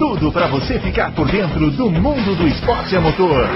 tudo para você ficar por dentro do mundo do esporte a motor.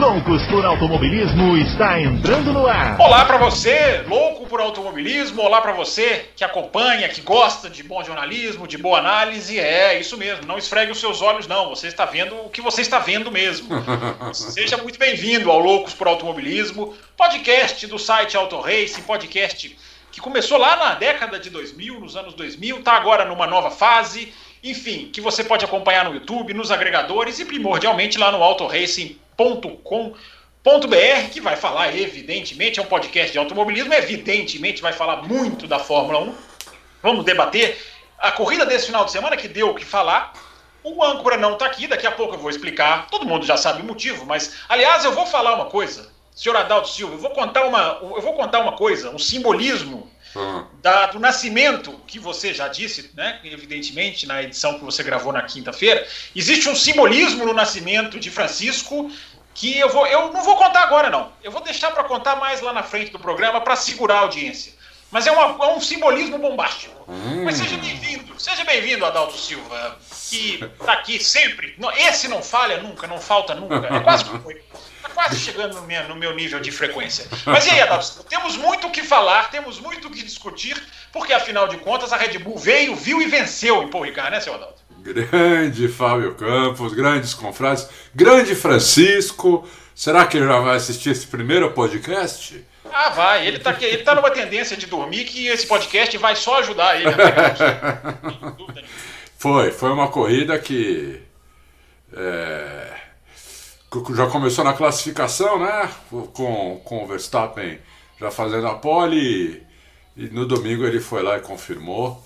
Loucos por Automobilismo está entrando no ar. Olá para você, louco por automobilismo. Olá para você que acompanha, que gosta de bom jornalismo, de boa análise. É isso mesmo. Não esfregue os seus olhos, não. Você está vendo o que você está vendo mesmo. Seja muito bem-vindo ao Loucos por Automobilismo, podcast do site Auto Racing, podcast que começou lá na década de 2000, nos anos 2000, está agora numa nova fase. Enfim, que você pode acompanhar no YouTube, nos agregadores e primordialmente lá no autoracing.com.br, que vai falar, evidentemente, é um podcast de automobilismo, evidentemente vai falar muito da Fórmula 1. Vamos debater a corrida desse final de semana que deu o que falar. O âncora não está aqui, daqui a pouco eu vou explicar. Todo mundo já sabe o motivo, mas aliás, eu vou falar uma coisa. Senhor Adalto Silva, eu vou contar uma, eu vou contar uma coisa, um simbolismo Uhum. Da, do nascimento, que você já disse, né, evidentemente, na edição que você gravou na quinta-feira, existe um simbolismo no nascimento de Francisco que eu, vou, eu não vou contar agora, não. Eu vou deixar para contar mais lá na frente do programa para segurar a audiência. Mas é, uma, é um simbolismo bombástico. Hum. Mas seja bem-vindo, seja bem-vindo, Adalto Silva, que está aqui sempre. Esse não falha nunca, não falta nunca. É quase que foi quase chegando no meu, no meu nível de frequência. Mas e aí, Adalto? Temos muito o que falar, temos muito o que discutir, porque afinal de contas a Red Bull veio, viu e venceu em Paul Ricard, né, seu Adalto? Grande Fábio Campos, grandes confrades, grande Francisco. Será que ele já vai assistir esse primeiro podcast? Ah, vai. Ele está ele tá numa tendência de dormir que esse podcast vai só ajudar ele a pegar Foi, foi uma corrida que. É já começou na classificação, né? Com, com o Verstappen já fazendo a pole e, e no domingo ele foi lá e confirmou.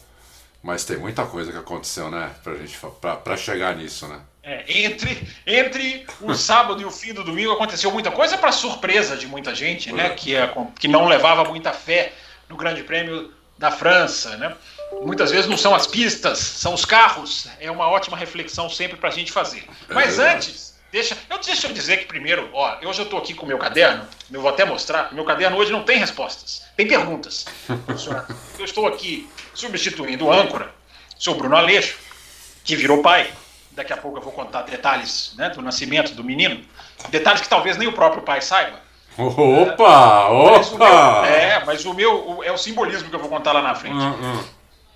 Mas tem muita coisa que aconteceu, né? Pra, gente, pra, pra chegar nisso, né? É, entre, entre o sábado e o fim do domingo aconteceu muita coisa para surpresa de muita gente, né? Que, é, que não levava muita fé no Grande Prêmio da França, né? Muitas vezes não são as pistas, são os carros. É uma ótima reflexão sempre para a gente fazer. Mas é antes Deixa eu, deixa eu dizer que primeiro, ó, hoje eu estou aqui com o meu caderno, eu vou até mostrar, meu caderno hoje não tem respostas, tem perguntas. eu estou aqui substituindo o âncora, seu Bruno Aleixo, que virou pai. Daqui a pouco eu vou contar detalhes né, do nascimento do menino, detalhes que talvez nem o próprio pai saiba. Opa, é, opa! Mas meu, é, mas o meu o, é o simbolismo que eu vou contar lá na frente. Hum, hum.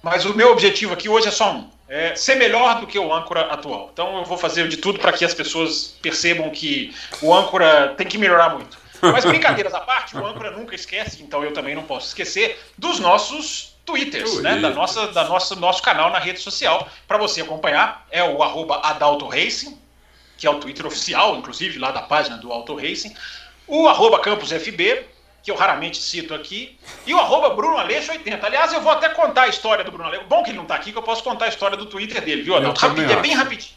Mas o meu objetivo aqui hoje é só um é, ser melhor do que o âncora atual. Então eu vou fazer de tudo para que as pessoas percebam que o âncora tem que melhorar muito. Mas brincadeiras à parte, o âncora nunca esquece, então eu também não posso esquecer dos nossos Twitters, né? Da nossa, da nossa, nosso canal na rede social para você acompanhar. É o arroba Adalto Racing, que é o Twitter oficial, inclusive, lá da página do Auto Racing. O arroba CampusFB, que eu raramente cito aqui, e o arroba Bruno Aleixo 80. Aliás, eu vou até contar a história do Bruno Aleixo. Bom que ele não está aqui, que eu posso contar a história do Twitter dele, viu, Adalto? Rapidinho, é bem rapidinho.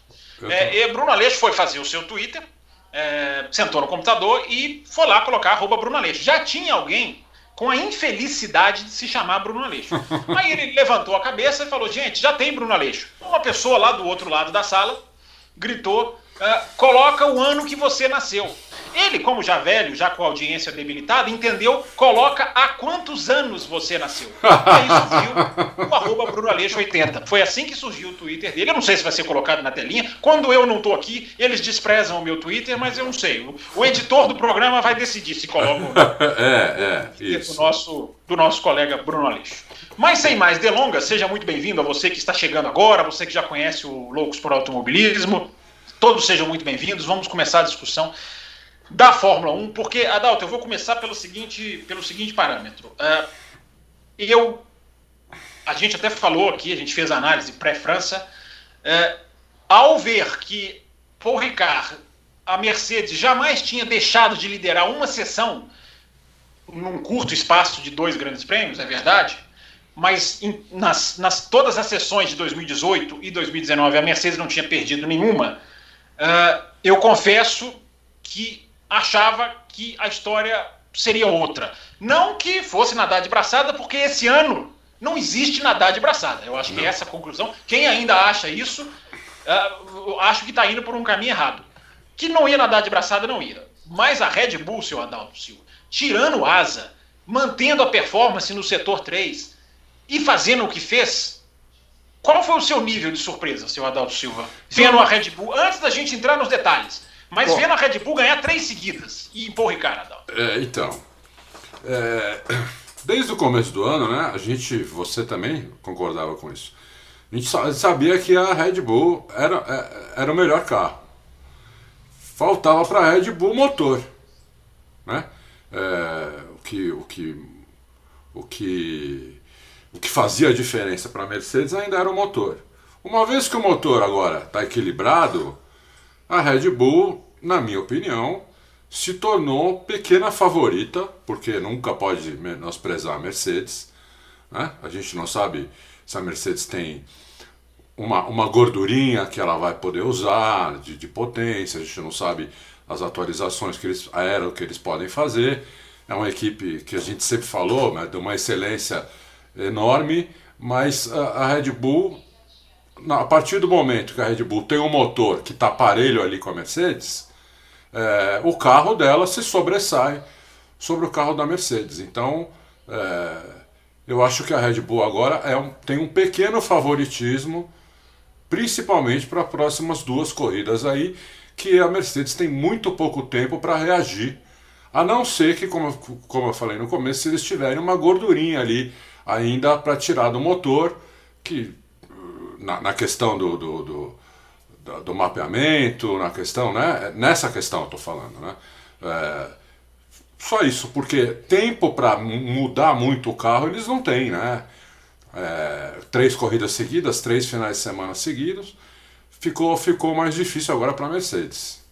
É, Bruno Aleixo foi fazer o seu Twitter, é, sentou no computador e foi lá colocar arroba Bruno Aleixo. Já tinha alguém com a infelicidade de se chamar Bruno Aleixo. Aí ele levantou a cabeça e falou: gente, já tem Bruno Aleixo. Uma pessoa lá do outro lado da sala gritou: é, coloca o ano que você nasceu. Ele, como já velho, já com a audiência debilitada, entendeu, coloca há quantos anos você nasceu. E aí surgiu o arroba Bruno Aleixo 80. Foi assim que surgiu o Twitter dele. Eu não sei se vai ser colocado na telinha. Quando eu não estou aqui, eles desprezam o meu Twitter, mas eu não sei. O, editor do programa vai decidir se coloca é, é, isso. Do, nosso, do nosso colega Bruno Aleixo. Mas sem mais delongas, seja muito bem-vindo a você que está chegando agora, você que já conhece o Loucos por Automobilismo. Todos sejam muito bem-vindos. Vamos começar a discussão da Fórmula 1, porque, Adalto, eu vou começar pelo seguinte, pelo seguinte parâmetro. Uh, eu, a gente até falou aqui, a gente fez análise pré-França, uh, ao ver que Paul Ricard, a Mercedes, jamais tinha deixado de liderar uma sessão num curto espaço de dois grandes prêmios, é verdade, mas em, nas, nas, todas as sessões de 2018 e 2019 a Mercedes não tinha perdido nenhuma. Uh, eu confesso que achava que a história seria outra. Não que fosse nadar de braçada, porque esse ano não existe nadar de braçada. Eu acho que essa é a conclusão. Quem ainda acha isso, uh, acho que está indo por um caminho errado. Que não ia nadar de braçada, não ia. Mas a Red Bull, seu Adalto Silva, tirando asa, mantendo a performance no setor 3 e fazendo o que fez, qual foi o seu nível de surpresa, seu Adalto Silva? Vendo a Red Bull, antes da gente entrar nos detalhes, mas Bom, vendo a Red Bull ganhar três seguidas e impor o Ricardo. É, então, é, desde o começo do ano, né, a gente, você também concordava com isso. A gente sabia que a Red Bull era, é, era o melhor carro. Faltava para a Red Bull motor, né? É, o que o que o que o que fazia a diferença para a Mercedes ainda era o motor. Uma vez que o motor agora está equilibrado, a Red Bull, na minha opinião, se tornou pequena favorita, porque nunca pode menosprezar a Mercedes. Né? A gente não sabe se a Mercedes tem uma, uma gordurinha que ela vai poder usar de, de potência, a gente não sabe as atualizações que eles, aero que eles podem fazer. É uma equipe que a gente sempre falou, né, de uma excelência enorme, mas a, a Red Bull, a partir do momento que a Red Bull tem um motor que está parelho ali com a Mercedes, é, o carro dela se sobressai sobre o carro da Mercedes. Então, é, eu acho que a Red Bull agora é um, tem um pequeno favoritismo, principalmente para as próximas duas corridas aí, que a Mercedes tem muito pouco tempo para reagir. A não ser que, como, como eu falei no começo, eles tiverem uma gordurinha ali ainda para tirar do motor, que na, na questão do, do, do do, do mapeamento, na questão, né? Nessa questão eu estou falando, né? É, só isso, porque tempo para mudar muito o carro eles não têm, né? É, três corridas seguidas, três finais de semana seguidos, ficou, ficou mais difícil agora para a Mercedes.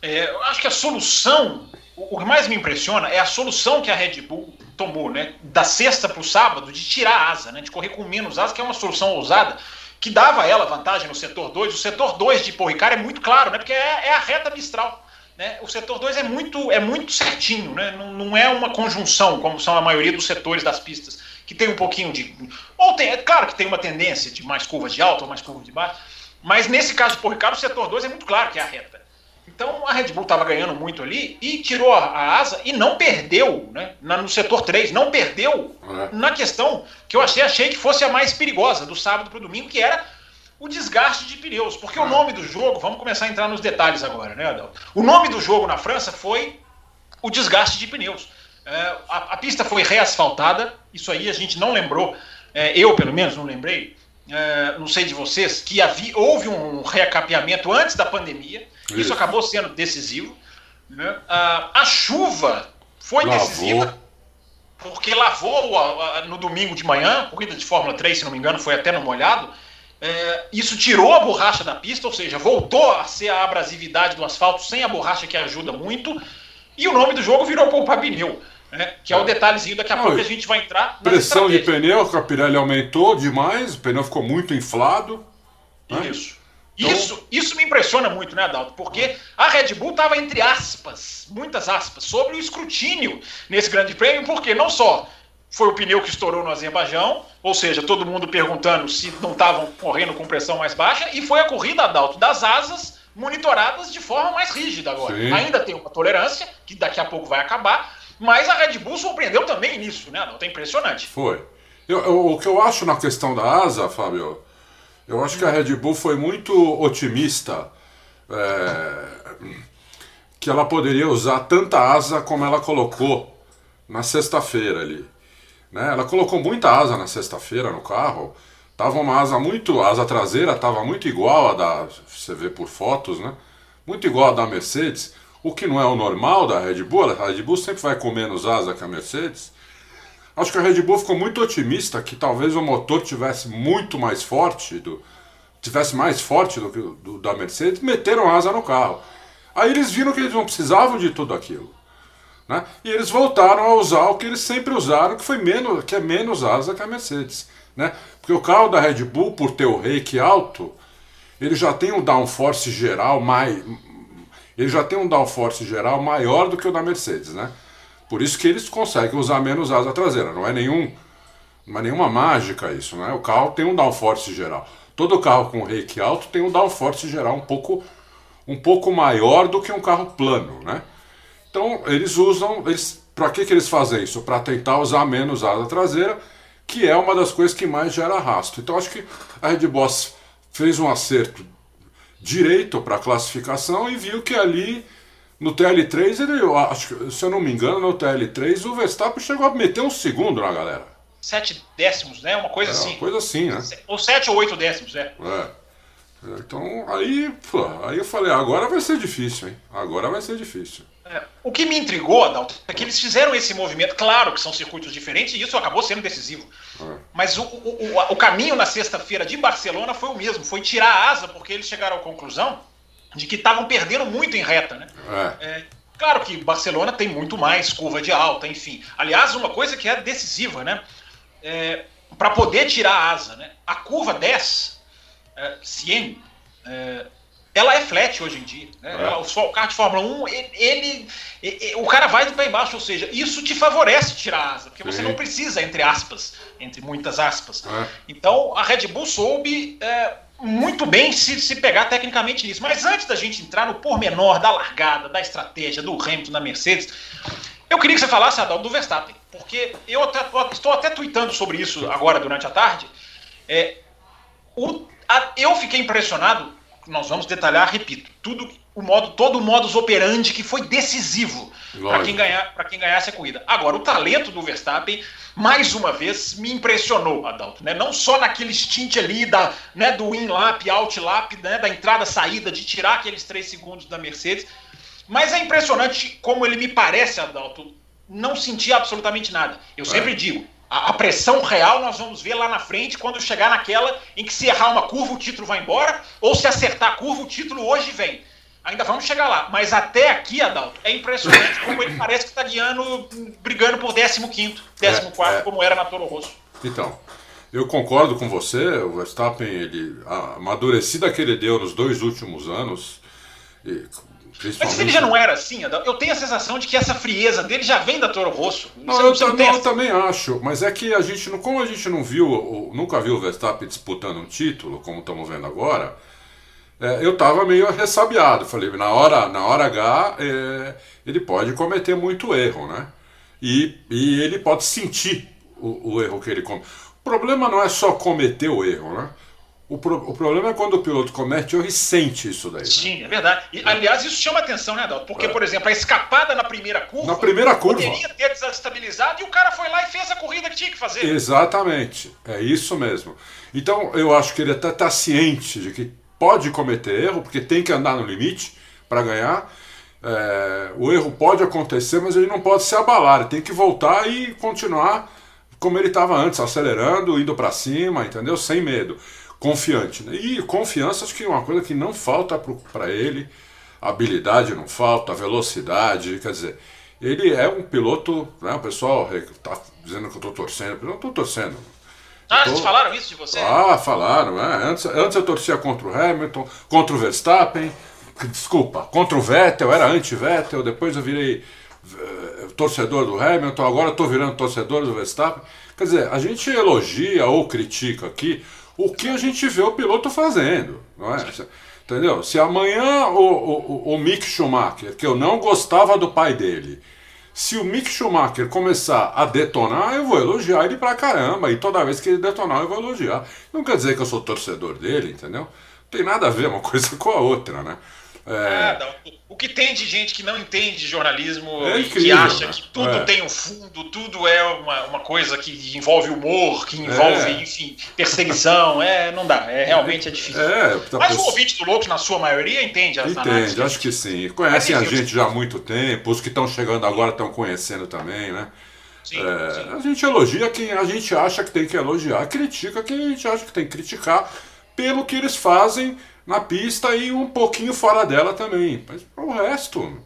É, eu acho que a solução, o que mais me impressiona é a solução que a Red Bull tomou, né? Da sexta para o sábado, de tirar a asa, né? De correr com menos asa, que é uma solução ousada que dava a ela vantagem no setor 2. O setor 2 de Porricar é muito claro, né? Porque é, é a reta Mistral. Né? O setor 2 é muito, é muito certinho, né? Não, não, é uma conjunção, como são a maioria dos setores das pistas, que tem um pouquinho de. Ou tem, é claro que tem uma tendência de mais curvas de alta ou mais curvas de baixo, mas nesse caso de Porricar, o setor 2 é muito claro que é a reta. Então a Red Bull estava ganhando muito ali e tirou a, asa e não perdeu né, no setor 3, não perdeu é. na questão que eu achei, achei que fosse a mais perigosa do sábado para o domingo, que era o desgaste de pneus. Porque o é. nome do jogo, vamos começar a entrar nos detalhes agora, né, Adel? O nome do jogo na França foi o desgaste de pneus. É, a, a, pista foi reasfaltada, isso aí a gente não lembrou, é, eu pelo menos não lembrei, é, não sei de vocês, que havia, houve um recapeamento antes da pandemia. Isso, Isso acabou sendo decisivo. Né? Ah, a chuva foi lavou. decisiva, porque lavou no domingo de manhã, corrida de Fórmula 3, se não me engano, foi até no molhado. É, isso tirou a borracha da pista, ou seja, voltou a ser a abrasividade do asfalto sem a borracha que ajuda muito. E o nome do jogo virou poupar pneu. Né? Que é o detalhezinho, daqui a Não, pouco a gente vai entrar. Pressão de pneu, a Pirelli aumentou demais, o pneu ficou muito inflado. Né? Isso. Então... Isso, isso me impressiona muito, né, Adalto? Porque a Red Bull estava, entre aspas, muitas aspas, sobre o escrutínio nesse grande prêmio, porque não só foi o pneu que estourou no Azerbaijão, ou seja, todo mundo perguntando se não estavam correndo com pressão mais baixa, e foi a corrida, Adalto, das asas monitoradas de forma mais rígida agora. Sim. Ainda tem uma tolerância, que daqui a pouco vai acabar, mas a Red Bull surpreendeu também nisso, né, Adalto? É impressionante. Foi. Eu, eu, o que eu acho na questão da asa, Fábio, eu acho que a Red Bull foi muito otimista é, que ela poderia usar tanta asa como ela colocou na sexta-feira ali. Né? Ela colocou muita asa na sexta-feira no carro. Tava uma asa muito. A asa traseira estava muito igual a da. Você vê por fotos, né? Muito igual a da Mercedes. O que não é o normal da Red Bull. A Red Bull sempre vai com menos asa que a Mercedes. Acho que a Red Bull ficou muito otimista que talvez o motor tivesse muito mais forte, do, tivesse mais forte do que o da Mercedes, meteram asa no carro. Aí eles viram que eles não precisavam de tudo aquilo. Né? E eles voltaram a usar o que eles sempre usaram, que foi menos, que é menos asa que a Mercedes. Né? Porque o carro da Red Bull, por ter o rake alto, ele já tem um downforce geral mais. Ele já tem um downforce geral maior do que o da Mercedes, né? Por isso que eles conseguem usar menos asa traseira. Não é nenhum, não é nenhuma mágica isso, né? O carro tem um downforce geral. Todo carro com rake alto tem um downforce geral um pouco, um pouco maior do que um carro plano, né? Então eles usam, eles, para que, que eles fazem isso? Para tentar usar menos asa traseira, que é uma das coisas que mais gera arrasto. Então acho que a Red Boss fez um acerto direito para a classificação e viu que ali no TL3, ele, eu acho, se eu não me engano, no TL3 o Verstappen chegou a meter um segundo na galera. Sete décimos, né? Uma coisa é, assim. Uma coisa assim, né? Ou sete ou oito décimos, é. É. Então, aí, pô, aí eu falei, agora vai ser difícil, hein? Agora vai ser difícil. É. O que me intrigou, Adalto, é que eles fizeram esse movimento. Claro que são circuitos diferentes e isso acabou sendo decisivo. É. Mas o, o, o, o, caminho na sexta-feira de Barcelona foi o mesmo: foi tirar a asa, porque eles chegaram à conclusão de que estavam perdendo muito em reta, né? É. É, claro que Barcelona tem muito mais curva de alta, enfim. Aliás, uma coisa que é decisiva, né? É, Para poder tirar a asa, né? A curva 10, é, 100, é, ela é flat hoje em dia. Né? É. O, o carro de Fórmula 1, ele, ele, ele, o cara vai do pé embaixo, ou seja, isso te favorece tirar a asa, porque Sim. você não precisa, entre aspas, entre muitas aspas. É. Então a Red Bull soube é, muito bem se, se pegar tecnicamente nisso. Mas antes da gente entrar no pormenor da largada, da estratégia, do Hamilton, da Mercedes, eu queria que você falasse, Adalto, do Verstappen, porque eu até, estou até tweetando sobre isso agora durante a tarde. É, o, a, eu fiquei impressionado nós vamos detalhar, repito, tudo o modo, todo o modus operandi que foi decisivo para quem ganhar, para quem ganhasse a corrida. Agora, o talento do Verstappen mais uma vez me impressionou, Adalto, né? Não só naquele stint ali da, né, do in lap, out lap, né, da entrada saída de tirar aqueles três segundos da Mercedes, mas é impressionante como ele me parece, Adalto, não sentir absolutamente nada. Eu é. sempre digo, a, a, pressão real nós vamos ver lá na frente quando chegar naquela em que se errar uma curva o título vai embora, ou se acertar a curva o título hoje vem. Ainda vamos chegar lá. Mas até aqui, Adalto, é impressionante como ele parece que está guiando, brigando por 15º, 14, é, é. como era na Toro Rosso. Então, eu concordo com você. O Verstappen, ele, a amadurecida que ele deu nos dois últimos anos, Principalmente... Mas ele já não era assim, eu tenho a sensação de que essa frieza dele já vem da Toro Rosso. Não, eu, não, não eu, também acho, mas é que a gente, como a gente não viu, nunca viu o Verstappen disputando um título, como estamos vendo agora, é, eu estava meio ressabiado. Falei, na hora, na hora H, é, ele pode cometer muito erro, né? E, e ele pode sentir o, o erro que ele comete. O problema não é só cometer o erro, né? O, pro, o problema é quando o piloto comete erro e sente isso daí. Né? Sim, é verdade. E, aliás, isso chama atenção, né, Adalto? Porque, é. por exemplo, a escapada na primeira curva. Na primeira curva. Poderia ter desestabilizado e o cara foi lá e fez a corrida que tinha que fazer. Exatamente. É isso mesmo. Então, eu acho que ele até está ciente de que pode cometer erro, porque tem que andar no limite para ganhar. É, o erro pode acontecer, mas ele não pode se abalar. Ele tem que voltar e continuar como ele estava antes, acelerando, indo para cima, entendeu? Sem medo confiante. Né? E confiança acho que é uma coisa que não falta para ele, habilidade não falta, velocidade, quer dizer, ele é um piloto, né, o pessoal está dizendo que eu estou torcendo, eu não estou torcendo. Ah, eles falaram isso de você? Ah, falaram, né? Antes, antes eu torcia contra o Hamilton, contra o Verstappen, desculpa, contra o Vettel, era anti-Vettel, depois eu virei uh, torcedor do Hamilton, agora estou virando torcedor do Verstappen. Quer dizer, a gente elogia ou critica aqui o que a gente vê o piloto fazendo, não é? Entendeu? Se amanhã o, o, o Mick Schumacher, que eu não gostava do pai dele, se o Mick Schumacher começar a detonar, eu vou elogiar ele pra caramba. E toda vez que ele detonar, eu vou elogiar. Não quer dizer que eu sou torcedor dele, entendeu? Não tem nada a ver uma coisa com a outra, né? É... o que tem de gente que não entende jornalismo é incrível, que acha né? que tudo é. tem um fundo, tudo é uma, uma coisa que envolve humor, que envolve, é. enfim, perseguição. É, não dá. É, realmente é difícil. É, tá Mas o ouvinte do Loucos, na sua maioria, entende as Entende, acho que sim. Conhecem a gente já há muito tempo, os que estão chegando agora estão conhecendo também, né? Sim, é, sim. A gente elogia quem a gente acha que tem que elogiar, critica quem a gente acha que tem que criticar pelo que eles fazem na pista e um pouquinho fora dela também. Mas o resto,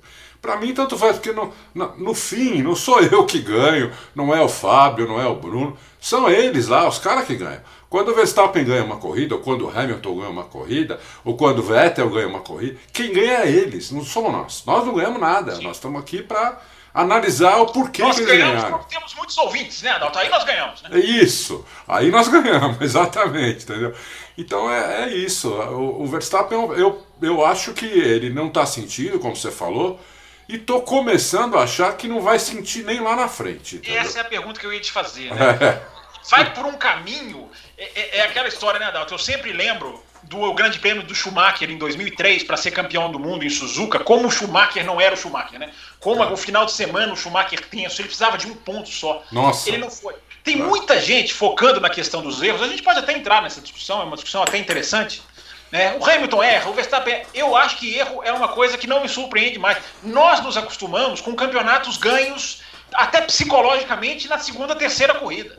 para mim, tanto faz, porque no, no, no, fim, não sou eu que ganho, não é o Fábio, não é o Bruno, são eles lá, os caras que ganham. Quando o Verstappen ganha uma corrida, ou quando o Hamilton ganha uma corrida, ou quando o Vettel ganha uma corrida, quem ganha é eles, não somos nós. Nós não ganhamos nada. Nós estamos aqui para analisar o porquê nós que eles ganhamos ganharam. Porque temos muitos ouvintes, né, Adalto? Aí nós ganhamos, né? É isso. Aí nós ganhamos, exatamente, entendeu? Então é, é isso. O, o, Verstappen, eu, eu acho que ele não está sentindo, como você falou, e tô começando a achar que não vai sentir nem lá na frente. Entendeu? Essa é a pergunta que eu ia te fazer, né? É vai por um caminho. É, é, é, aquela história, né, Adalto? Eu sempre lembro do Grande Prêmio do Schumacher em 2003 para ser campeão do mundo em Suzuka, como o Schumacher não era o Schumacher, né? Como o final de semana o Schumacher tenso, ele precisava de um ponto só. Nossa. Ele não foi. Tem muita gente focando na questão dos erros. A gente pode até entrar nessa discussão, é uma discussão até interessante. Né? O Hamilton erra, o Verstappen. Eu acho que erro é uma coisa que não me surpreende mais. Nós nos acostumamos com campeonatos ganhos até psicologicamente na segunda, terceira corrida.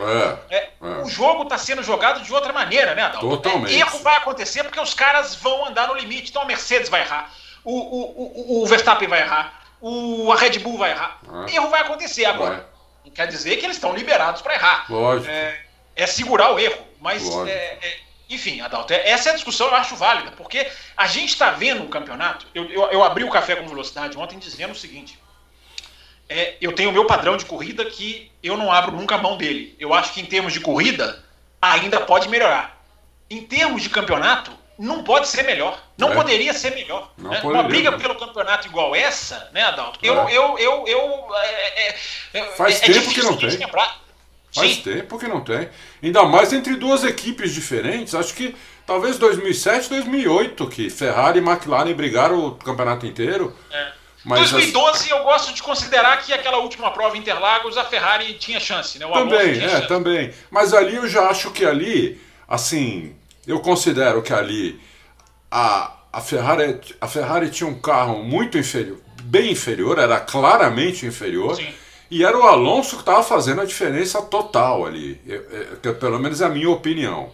É, é, é. O jogo está sendo jogado de outra maneira, né, Adalto? Totalmente. É, erro vai acontecer porque os caras vão andar no limite. Então a Mercedes vai errar, o, o, o, o Verstappen vai errar, o, a Red Bull vai errar. É. Erro vai acontecer agora. Não quer dizer que eles estão liberados para errar. Lógico. É, é, segurar o erro. Mas, enfim, Adalto, essa é a discussão eu acho válida, porque a gente está vendo um campeonato. Eu, eu, eu abri o café com velocidade ontem dizendo o seguinte é, eu tenho o meu padrão de corrida que eu não abro nunca a mão dele. Eu acho que em termos de corrida, ainda pode melhorar. Em termos de campeonato, não pode ser melhor. Não é. poderia ser melhor. Né? Uma briga pelo campeonato igual essa, né, Adalto? Eu, é. eu, eu, eu é, é, é Faz tempo que não tem. Lembrar. Faz Sim. tempo que não tem. Ainda mais entre duas equipes diferentes. Acho que talvez 2007, 2008, que Ferrari e McLaren brigaram o campeonato inteiro. É. Mas 2012 as... eu gosto de considerar que aquela última prova Interlagos a Ferrari tinha chance, né? O também, é, chance. também. Mas ali eu já acho que ali, assim, eu considero que ali a, a, Ferrari, a Ferrari tinha um carro muito inferior, bem inferior, era claramente inferior. Sim. E era o Alonso que estava fazendo a diferença total ali, é, é, pelo menos é a minha opinião.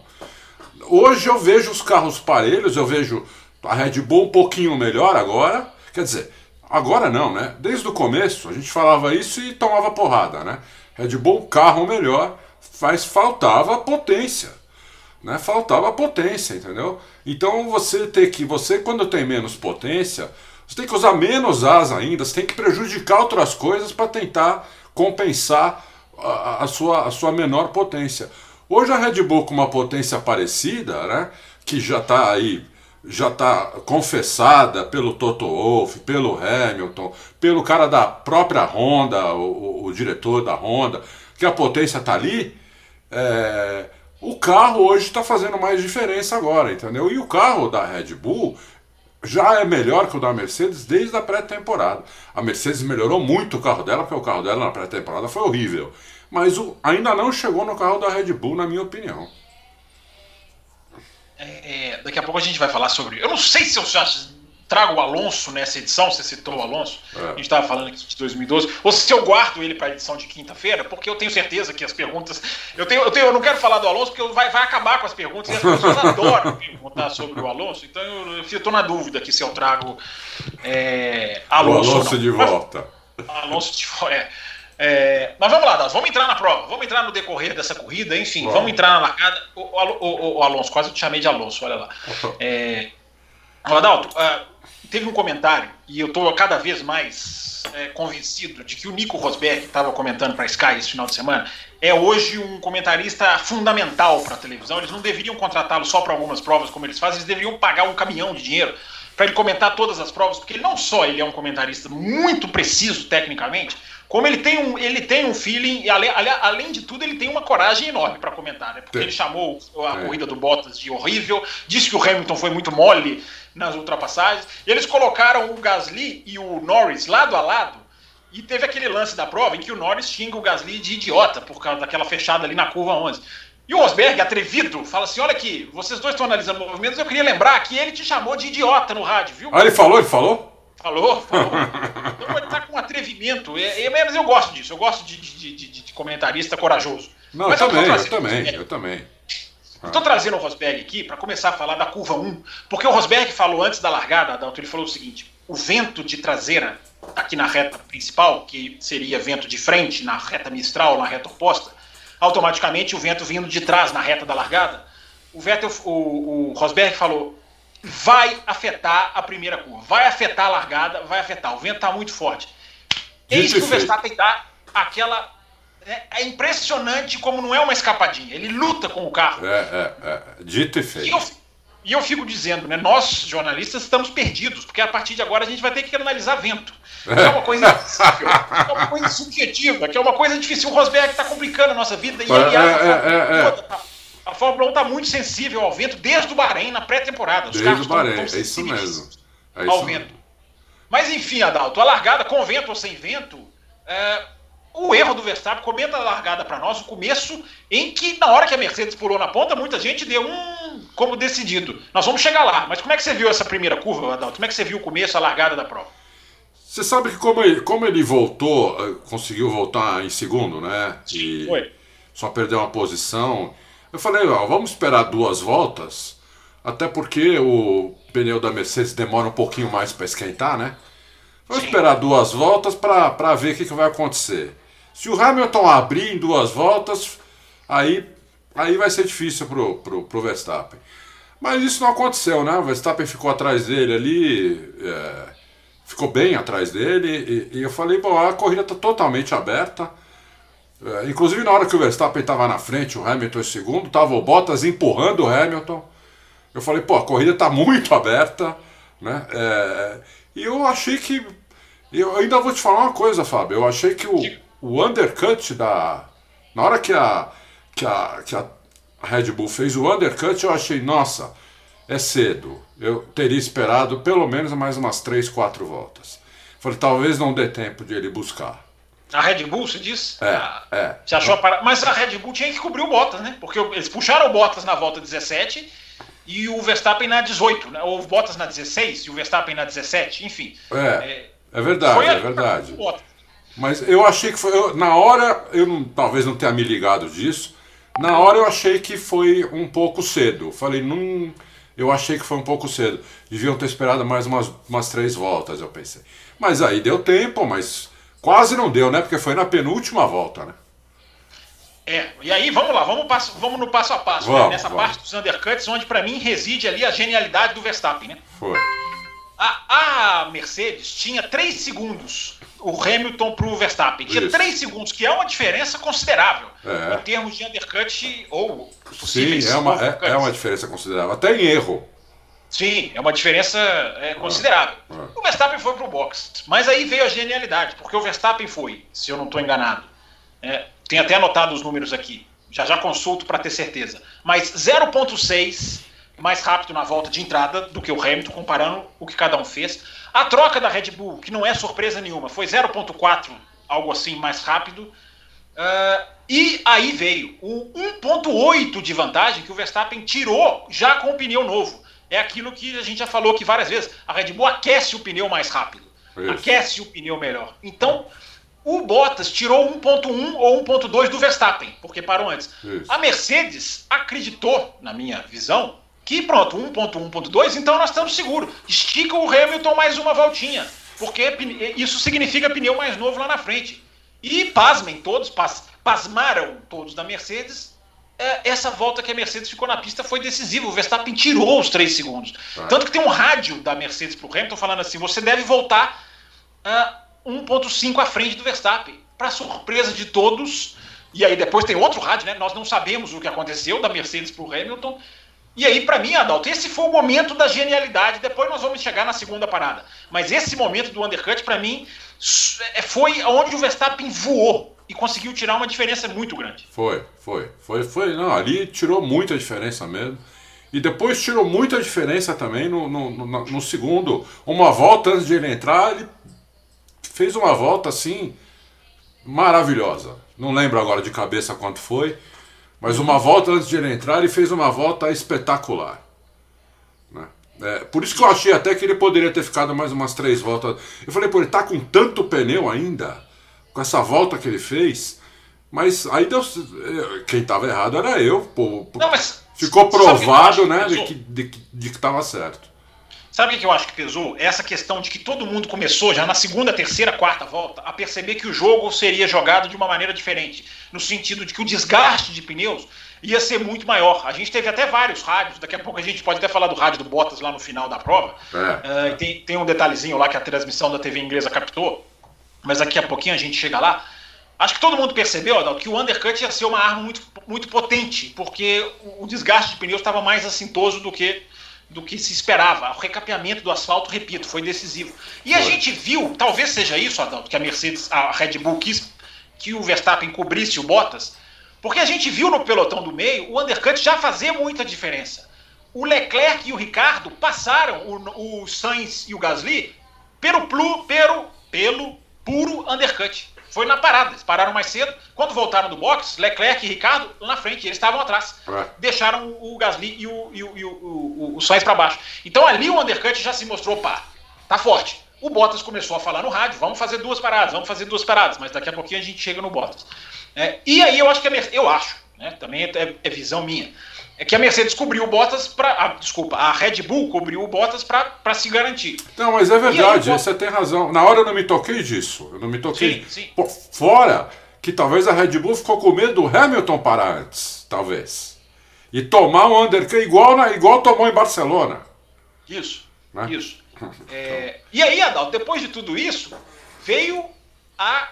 Hoje eu vejo os carros parelhos, eu vejo a Red Bull um pouquinho melhor agora. Quer dizer, Agora não, né? Desde o começo a gente falava isso e tomava porrada, né? Red Bull, carro melhor, mas faltava potência, né? Faltava potência, entendeu? Então você tem que, você quando tem menos potência, você tem que usar menos asa ainda, você tem que prejudicar outras coisas para tentar compensar a, a, sua, a sua menor potência. Hoje a Red Bull com uma potência parecida, né? Que já está aí já está confessada pelo Toto Wolff, pelo Hamilton, pelo cara da própria Honda, o, o diretor da Honda, que a potência está ali, é, o carro hoje está fazendo mais diferença agora, entendeu? E o carro da Red Bull já é melhor que o da Mercedes desde a pré-temporada. A Mercedes melhorou muito o carro dela, porque o carro dela na pré-temporada foi horrível. Mas o, ainda não chegou no carro da Red Bull, na minha opinião. É, é, daqui a pouco a gente vai falar sobre. Eu não sei se eu já trago o Alonso nessa edição, você citou o Alonso, é. a gente estava falando aqui de 2012, ou se eu guardo ele para a edição de quinta-feira, porque eu tenho certeza que as perguntas. Eu, tenho, eu, tenho, eu não quero falar do Alonso, porque vai, vai acabar com as perguntas, e as pessoas adoram perguntar sobre o Alonso, então eu estou na dúvida aqui se eu trago é, Alonso. O Alonso de volta. Alonso de volta. É. É, mas vamos lá, Daz, vamos entrar na prova, vamos entrar no decorrer dessa corrida, enfim, vamos, vamos entrar na largada. O, o, o, o, Alonso, quase eu te chamei de Alonso, olha lá. É, Adalto, uh, teve um comentário, e eu estou cada vez mais é, convencido de que o Nico Rosberg, que estava comentando para a Sky esse final de semana, é hoje um comentarista fundamental para a televisão. Eles não deveriam contratá-lo só para algumas provas, como eles fazem, eles deveriam pagar um caminhão de dinheiro para ele comentar todas as provas, porque ele não só ele é um comentarista muito preciso tecnicamente, como ele tem um, ele tem um feeling, e além, além de tudo, ele tem uma coragem enorme para comentar, né? Porque Sim. ele chamou a corrida do Bottas de horrível, disse que o Hamilton foi muito mole nas ultrapassagens, e eles colocaram o Gasly e o Norris lado a lado, e teve aquele lance da prova em que o Norris xinga o Gasly de idiota por causa daquela fechada ali na curva 11. E o Rosberg, atrevido, fala assim: olha aqui, vocês dois estão analisando movimentos, eu queria lembrar que ele te chamou de idiota no rádio, viu? Ah, ele falou, ele falou? Falou, falou. então ele tá com um atrevimento. É, é, mas eu gosto disso, eu gosto de, de, de, de comentarista corajoso. Não, mas eu, também, eu, também, eu também. Estou trazendo o Rosberg aqui para começar a falar da curva 1, porque o Rosberg falou antes da largada, Adalto, ele falou o seguinte: o vento de traseira aqui na reta principal, que seria vento de frente na reta mistral, na reta oposta, automaticamente o vento vindo de trás na reta da largada, o Vettel, o, o Rosberg falou, vai afetar a primeira curva, vai afetar a largada, vai afetar. O vento está muito forte. Eis que o Verstappen dá aquela. É, é, impressionante como não é uma escapadinha. Ele luta com o carro. É, é, é. Dito e feito. E eu, e eu fico dizendo, né? Nós, jornalistas, estamos perdidos, porque a partir de agora a gente vai ter que analisar vento. Que é uma coisa impossível, é uma coisa subjetiva, que é uma coisa difícil. O Rosberg está complicando a nossa vida. E, aliás, é, é, é, tá a Fórmula 1 está muito sensível ao vento desde o Bahrein, na pré-temporada. Desde o Bahrein, é isso mesmo. É ao vento. Mesmo. Mas enfim, Adalto, a largada com vento ou sem vento, é, o erro do Verstappen, comenta a largada para nós, o começo, em que na hora que a Mercedes pulou na ponta, muita gente deu um como decidido. Nós vamos chegar lá. Mas como é que você viu essa primeira curva, Adalto? Como é que você viu o começo, a largada da prova? Você sabe que como ele, como ele voltou, eh, conseguiu voltar em segundo, né? E Foi. Só perdeu uma posição. Eu falei, ó, vamos esperar duas voltas, até porque o pneu da Mercedes demora um pouquinho mais para esquentar, né? Vamos esperar duas voltas para ver o que, que vai acontecer. Se o Hamilton abrir em duas voltas, aí, aí vai ser difícil pro, pro, pro Verstappen. Mas isso não aconteceu, né? O Verstappen ficou atrás dele ali, é, ficou bem atrás dele, e, e, eu falei, bom, a corrida está totalmente aberta. É, inclusive na hora que o Verstappen estava na frente, o Hamilton em segundo, estava o Bottas empurrando o Hamilton. Eu falei, pô, a corrida está muito aberta, né? É, e eu achei que. Eu ainda vou te falar uma coisa, Fábio. Eu achei que o, o undercut da. Na hora que a, que, a, que a Red Bull fez o undercut, eu achei, nossa, é cedo. Eu teria esperado pelo menos mais umas 3, 4 voltas. Falei, talvez não dê tempo de ele buscar. A Red Bull, você diz? É, ah, é. Você achou a parada? Mas a Red Bull tinha que cobrir o Bottas, né? Porque eles puxaram o Bottas na volta 17 e o Verstappen na 18, né? ou o Bottas na 16 e o Verstappen na 17, enfim. É, é, é verdade, é verdade. Mas eu achei que foi. Eu, na hora, eu não, talvez não tenha me ligado disso. Na hora eu achei que foi um pouco cedo. Falei, não. Eu achei que foi um pouco cedo. Deviam ter esperado mais umas, umas três voltas, eu pensei. Mas aí deu tempo, mas quase não deu, né? Porque foi na penúltima volta, né? É, e aí vamos lá, vamos, passo, vamos no passo a passo, vamos, né? nessa vamos. parte dos undercuts, onde para mim reside ali a genialidade do Verstappen, né? Foi. A, a Mercedes tinha 3 segundos o Hamilton para o Verstappen. Tinha Isso. 3 segundos, que é uma diferença considerável é. em termos de undercut ou possíveis. Sim, é uma, é, é, uma diferença considerável, até em erro. Sim, é uma diferença é, considerável. É. O Verstappen foi para o box, mas aí veio a genialidade, porque o Verstappen foi, se eu não estou enganado, é, tem até anotado os números aqui, já já consulto para ter certeza, mas 0.6 mais rápido na volta de entrada do que o Hamilton, comparando o que cada um fez. A troca da Red Bull, que não é surpresa nenhuma, foi 0.4, algo assim, mais rápido. Uh, e aí veio o 1.8 de vantagem que o Verstappen tirou já com o pneu novo. É aquilo que a gente já falou aqui várias vezes. A Red Bull aquece o pneu mais rápido. Isso. Aquece o pneu melhor. Então, o Bottas tirou 1.1 ou 1.2 do Verstappen, porque parou antes. Isso. A Mercedes acreditou, na minha visão, que pronto, 1.1.2, então nós estamos seguros. Estica o Hamilton mais uma voltinha, porque isso significa pneu mais novo lá na frente. E pasmem todos, pas, pasmaram todos da Mercedes. É, essa volta que a Mercedes ficou na pista foi decisiva. O Verstappen tirou os 3 segundos. Ah. Tanto que tem um rádio da Mercedes para o Hamilton falando assim: você deve voltar uh, 1,5 à frente do Verstappen. Para surpresa de todos. E aí depois tem outro rádio, né? Nós não sabemos o que aconteceu da Mercedes para o Hamilton. E aí, para mim, Adalto, esse foi o momento da genialidade. Depois nós vamos chegar na segunda parada. Mas esse momento do undercut, para mim, é, foi onde o Verstappen voou e conseguiu tirar uma diferença muito grande. Foi, foi, foi, foi. Não, ali tirou muita diferença mesmo. E depois tirou muita diferença também no, no, no, no segundo. Uma volta antes de ele entrar, ele fez uma volta assim maravilhosa. Não lembro agora de cabeça quanto foi. Mas uma volta antes de ele entrar, ele fez uma volta espetacular. Né? É, por isso que eu achei até que ele poderia ter ficado mais umas três voltas. Eu falei, pô, ele tá com tanto pneu ainda, com essa volta que ele fez. Mas aí deu. Quem tava errado era eu, pô. Não, mas ficou provado, né, de que, de, de que tava certo. Sabe o que eu acho que pesou? Essa questão de que todo mundo começou já na segunda, terceira, quarta volta a perceber que o jogo seria jogado de uma maneira diferente. No sentido de que o desgaste de pneus ia ser muito maior. A gente teve até vários rádios, daqui a pouco a gente pode até falar do rádio do Bottas lá no final da prova. É. Uh, tem, tem um detalhezinho lá que a transmissão da TV inglesa captou, mas daqui a pouquinho a gente chega lá. Acho que todo mundo percebeu, Adal, que o undercut ia ser uma arma muito, muito potente, porque o desgaste de pneus estava mais assintoso do que do que se esperava. O recapeamento do asfalto, repito, foi decisivo. E a gente viu, talvez seja isso, Adalto, que a Mercedes, a Red Bull quis que o Verstappen cobrisse o Bottas, porque a gente viu no pelotão do meio o undercut já fazer muita diferença. O Leclerc e o Ricardo passaram o, o Sainz e o Gasly pelo, pelo, pelo puro undercut. Foi na parada, eles pararam mais cedo. Quando voltaram do box, Leclerc e Ricardo na frente, eles estavam atrás. É. Deixaram o Gasly e o, e o, e o, o, o Sainz para baixo. Então ali o undercut já se mostrou, pá, tá forte. O Bottas começou a falar no rádio, vamos fazer duas paradas, vamos fazer duas paradas, mas daqui a pouquinho a gente chega no Bottas. É, e aí eu acho que a Mercedes, eu acho, né, também é, é, visão minha, é que a Mercedes cobriu o Bottas para, desculpa, a Red Bull cobriu o Bottas para se garantir. Não, mas é verdade, aí, você tem razão. Na hora eu não me toquei disso, eu não me toquei. Sim, sim. Por fora que talvez a Red Bull ficou com medo do Hamilton parar antes, talvez. E tomar um undercut igual, na, igual tomou em Barcelona. Isso, né? isso. É, e aí, Adalto, depois de tudo isso, veio a.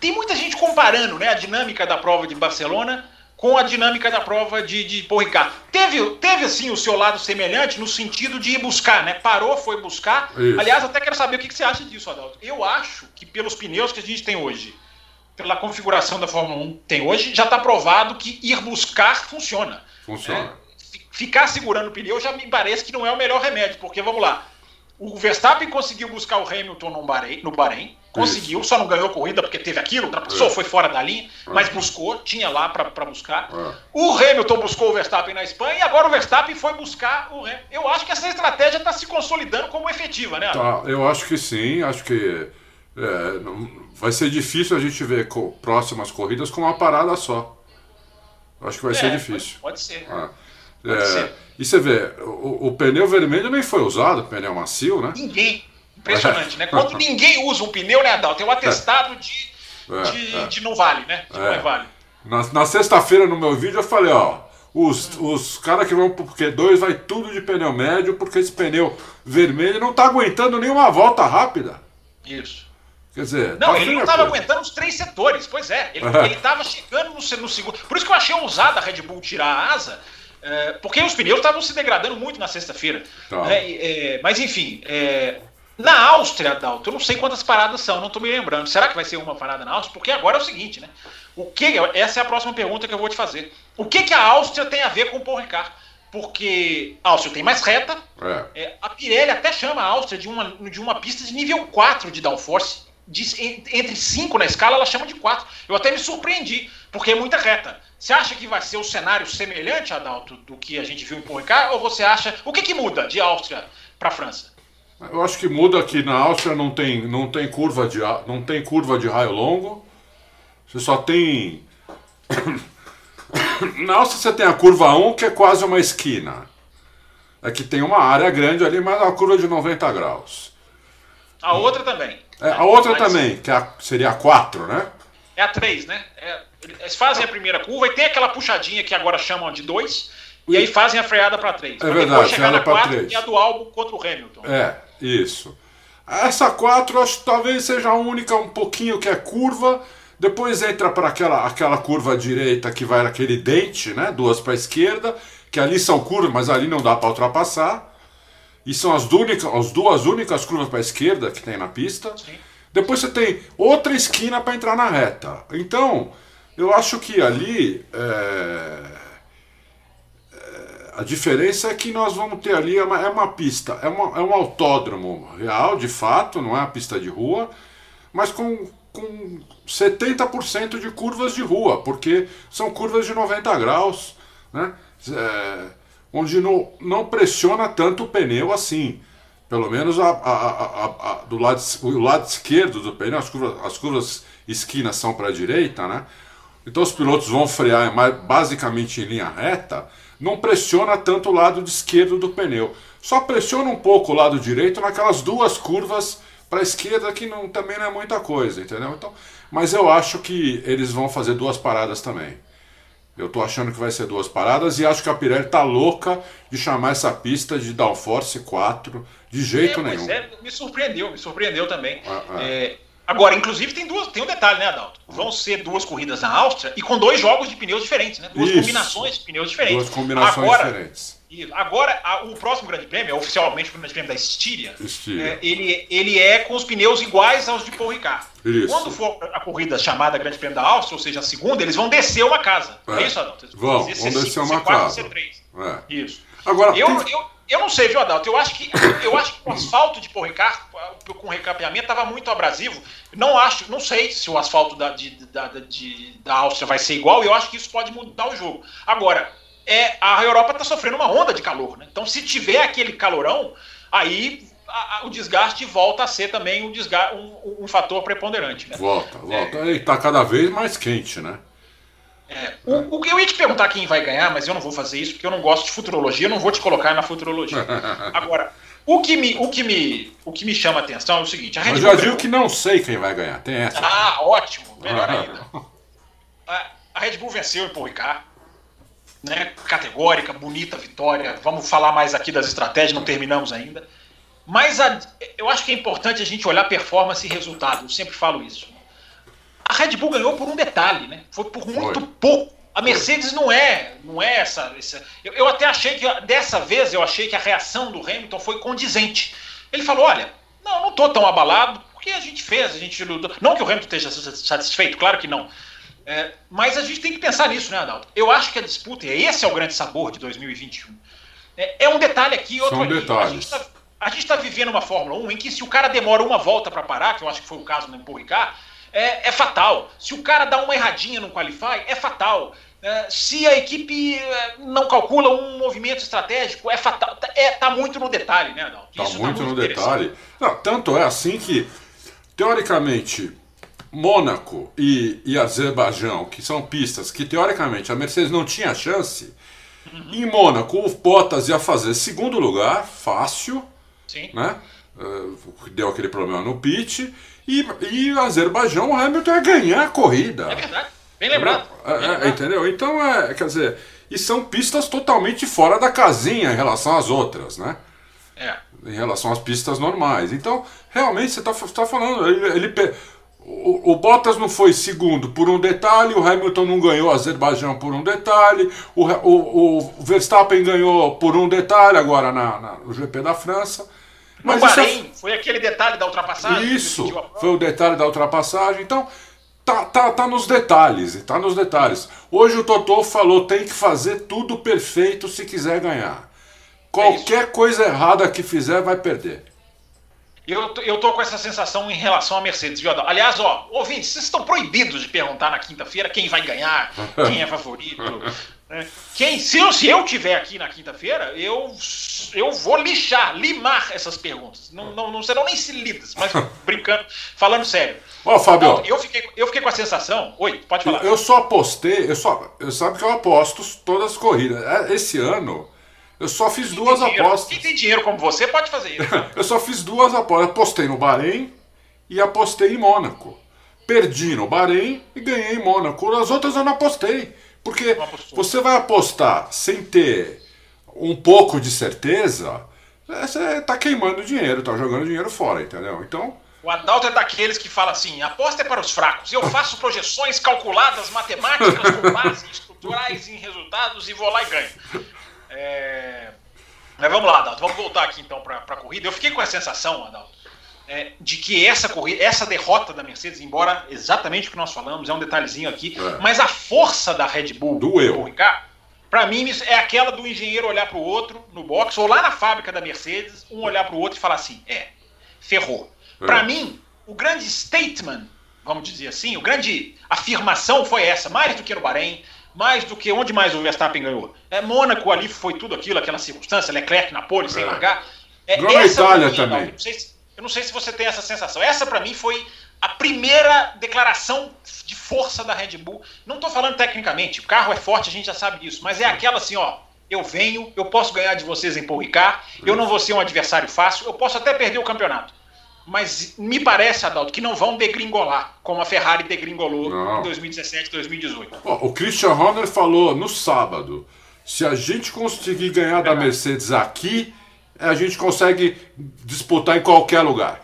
Tem muita gente comparando né, a dinâmica da prova de Barcelona com a dinâmica da prova de, de Paul Ricard. Teve, teve, assim, o seu lado semelhante no sentido de ir buscar, né? Parou, foi buscar. Isso. Aliás, até quero saber o que você acha disso, Adalto. Eu acho que pelos pneus que a gente tem hoje, pela configuração da Fórmula 1 tem hoje, já está provado que ir buscar funciona. Funciona. É, ficar segurando o pneu já me parece que não é o melhor remédio, porque vamos lá. O Verstappen conseguiu buscar o Hamilton no Bahrein, no Bahrein conseguiu, Isso. só não ganhou corrida porque teve aquilo, ultrapassou, é. foi fora da linha, é. mas buscou, tinha lá para buscar. É. O Hamilton buscou o Verstappen na Espanha e agora o Verstappen foi buscar o Hamilton. Eu acho que essa estratégia está se consolidando como efetiva, né? Tá, eu acho que sim, acho que é, não, vai ser difícil a gente ver co próximas corridas com uma parada só. Acho que vai ser é, difícil. Pode, ser. Ah. Pode ser. E você vê, o, o, pneu vermelho nem foi usado, pneu macio, né? Ninguém. Impressionante, né? Quando ninguém usa um pneu, né, Adal? Tem um atestado de, é, de, é. de não vale, né? De não é vale. Na, na sexta-feira, no meu vídeo, eu falei, ó. Os, os caras que vão pro Q2 vai tudo de pneu médio, porque esse pneu vermelho não tá aguentando nenhuma volta rápida. Isso. Quer dizer, não, tá ele não estava aguentando os três setores, pois é. Ele estava chegando no, no segundo. Por isso que eu achei ousada a Red Bull tirar a asa, é, porque os pneus estavam se degradando muito na sexta-feira. Tá. Né? É, mas enfim, é, na Áustria, Dalton, eu não sei quantas paradas são, não estou me lembrando. Será que vai ser uma parada na Áustria? Porque agora é o seguinte, né? O que, essa é a próxima pergunta que eu vou te fazer. O que, que a Áustria tem a ver com o Paul Ricard? Porque a Áustria tem mais reta. É. É, a Pirelli até chama a Áustria de uma, de uma pista de nível 4 de downforce. De, entre 5 na escala, ela chama de 4. Eu até me surpreendi, porque é muita reta. Você acha que vai ser o um cenário semelhante, Adalto, do que a gente viu em Paul Ricard? Ou você acha. O que, que muda de Áustria para França? Eu acho que muda que na Áustria não tem, não tem curva de não tem curva de raio longo. Você só tem Na Áustria você tem a curva 1, que é quase uma esquina. É que tem uma área grande ali, mas é uma curva de 90 graus. A outra também. É, a outra mas... também, que é a, seria a 4, né? É a 3, né? É, eles fazem a primeira curva e tem aquela puxadinha que agora chamam de 2, e aí fazem a freada para 3. É verdade, depois chegar na 4 e a do álbum contra o Hamilton. É, isso. Essa 4 acho que talvez seja a única um pouquinho que é curva. Depois entra para aquela, aquela curva direita que vai naquele dente, né? Duas para a esquerda, que ali são curvas, mas ali não dá para ultrapassar. E são as, única, as duas únicas curvas para a esquerda que tem na pista. Sim. Depois você tem outra esquina para entrar na reta. Então, eu acho que ali. É a diferença é que nós vamos ter ali é uma, é uma pista, é, uma, é um autódromo real, de fato, não é uma pista de rua, mas com, com 70% de curvas de rua, porque são curvas de 90 graus, né? É, onde não, não pressiona tanto o pneu assim. Pelo menos a, a, a, do lado, o lado esquerdo do pneu, as curvas, as curvas esquinas são para a direita, né? Então os pilotos vão frear basicamente em linha reta não pressiona tanto o lado esquerdo do pneu. Só pressiona um pouco o lado direito naquelas duas curvas para a esquerda que não, também não é muita coisa, entendeu? Então, mas eu acho que eles vão fazer duas paradas também. Eu tô achando que vai ser duas paradas e acho que a Pirelli tá louca de chamar essa pista de Downforce 4 de jeito É, nenhum. é, me surpreendeu, me surpreendeu também. Ah, ah. É, agora, inclusive, tem, duas, tem um detalhe, né, Adalto? Vão ser duas corridas na Áustria e com dois jogos de pneus diferentes, né? Duas Isso. combinações de pneus diferentes. Duas combinações agora, diferentes. e Agora, a- o próximo Grande Prêmio, oficialmente o Grande Prêmio da Estíria, Estíria. é, ele, ele é com os pneus iguais aos de Paul Ricard. Isso. Quando for a corrida chamada Grande Prêmio da Áustria, ou seja, a segunda, eles vão descer uma casa. É, É. isso, Adalto? Eles Vão, fazer vão C5, descer uma C4, casa. C3. É. Isso. Agora, Eu, tem- eu, eu não sei, viu, Adalto? Eu acho que, eu acho que o asfalto de Paul Ricard, com recapeamento, estava muito abrasivo. Não acho, não sei se o asfalto da, de, da, de- da Áustria vai ser igual, e eu acho que isso pode mudar o jogo. Agora, é, a Europa está sofrendo uma onda de calor, né? Então, se tiver aquele calorão, aí a- a- o desgaste volta a ser também um, desga- um, um fator preponderante. Né? Volta, volta. E tá cada vez mais quente, né? É, o, eu ia te perguntar quem vai ganhar, mas eu não vou fazer isso porque eu não gosto de futurologia, eu não vou te colocar na futurologia. Agora, o que me, o que me, o que me chama a atenção é o seguinte: a Red Eu Bull já ganhou- digo que não sei quem vai ganhar. Tem essa. Ah, ótimo, melhor ainda. A, a Red Bull venceu em Paul Ricard, né? Categórica, bonita vitória. Vamos falar mais aqui das estratégias, não terminamos ainda. Mas a- eu acho que é importante a gente olhar performance e resultado. Eu sempre falo isso. A Red Bull ganhou por um detalhe, né? Foi por muito Foi. pouco. A Mercedes não é, não é essa. essa- eu, eu até achei que dessa vez eu achei que a reação do Hamilton foi condizente. Ele falou: olha, não, não tô tão abalado, porque a gente fez, a gente lutou. Não que o Hamilton esteja satisfeito, claro que não. É, mas a gente tem que pensar nisso, né, Adalto? Eu acho que a disputa, e esse é o grande sabor de 2021, é, é um detalhe aqui e outro São ali. detalhes. A gente tá- está vivendo uma Fórmula 1 em que se o cara demora uma volta para parar, que eu acho que foi o caso no Paul Ricard, é, é fatal. Se o cara dá uma erradinha no Qualify, é fatal. É, se a equipe é, não calcula um movimento estratégico, é fatal. Tá, é, tá muito no detalhe, né, Adalto? Tá Isso muito no detalhe. Não, tanto é assim que, teoricamente, Mônaco e, e Azerbaijão, que são pistas que, teoricamente, a Mercedes não tinha chance, Uhum. em Mônaco o Bottas ia fazer segundo lugar, fácil, Sim. né? Eh, deu aquele problema no pit. E, e Azerbaijão, o Hamilton ia ganhar a corrida. É verdade. Bem lembrado. É, é, Bem lembrado. entendeu? Então, é, quer dizer, e são pistas totalmente fora da casinha em relação às outras, né? É. Em relação às pistas normais. Então, realmente, você está falando. Ele, ele o, o Bottas não foi segundo por um detalhe, o Hamilton não ganhou o Azerbaijão por um detalhe, o, o, o Verstappen ganhou por um detalhe agora na, na- no GP da França. Mas é- Bahrein, foi aquele detalhe da ultrapassagem. isso, foi o detalhe da ultrapassagem. Então, tá, tá, tá nos detalhes, tá nos detalhes. Hoje o Totó falou, tem que fazer tudo perfeito se quiser ganhar. Qualquer coisa errada que fizer, vai perder. Eu, eu tô com essa sensação em relação à Mercedes, viu, Adalto? Aliás, ó, ouvintes, vocês estão proibidos de perguntar na quinta-feira quem vai ganhar, quem é favorito. né? Quem, se, eu, se eu tiver aqui na quinta-feira, eu, eu vou lixar, limar essas perguntas. Não, não, não serão nem lidas, mas brincando, falando sério. Ó, Fábio, Adalto, eu, fiquei, eu fiquei com a sensação. Oi, pode falar. eu só apostei, eu só, eu sabe que eu aposto todas as corridas. É, Esse ano, eu só fiz Quem duas dinheiro- apostas. Quem tem dinheiro como você pode fazer isso. Eu só fiz duas apostas. Apostei no Bahrein e apostei em Mônaco. Perdi no Bahrein e ganhei em Mônaco. As outras eu não apostei. Porque Não você vai apostar sem ter um pouco de certeza, é, você tá queimando dinheiro, tá jogando dinheiro fora, entendeu? Então, O Adalto é daqueles que fala assim: aposta é para os fracos. Eu faço projeções calculadas, matemáticas, com base estruturais em resultados e vou lá e ganho. É, Mas vamos lá, Adalto. Vamos voltar aqui então para a corrida. Eu fiquei com a sensação, Adalto, é, de que essa corrida, essa derrota da Mercedes, embora exatamente o que nós falamos, é um detalhezinho aqui, É. mas a força da Red Bull, Doeu. Pra mim, é aquela do engenheiro olhar pro outro no box, ou lá na fábrica da Mercedes, um olhar pro outro e falar assim: é, ferrou. É. Pra mim, o grande statement, vamos dizer assim, o grande afirmação foi essa, mais do que no Bahrein, mais do que onde mais o Verstappen ganhou. É, Mônaco ali foi tudo aquilo, aquela circunstância, Leclerc na pole sem É. largar. É, na pra Itália mim, também. Não sei se- eu não sei se você tem essa sensação. Essa pra mim foi a primeira declaração de força da Red Bull. Não tô falando tecnicamente, o carro é forte, a gente já sabe disso, mas é aquela assim, ó, eu venho, eu posso ganhar de vocês em Paul Ricard, eu não vou ser um adversário fácil, eu posso até perder o campeonato. Mas me parece, Adalto, que não vão degringolar, como a Ferrari degringolou Não. em 2017, 2018. Ó, o Christian Horner falou no sábado: se a gente conseguir ganhar da Mercedes aqui, a gente consegue disputar em qualquer lugar.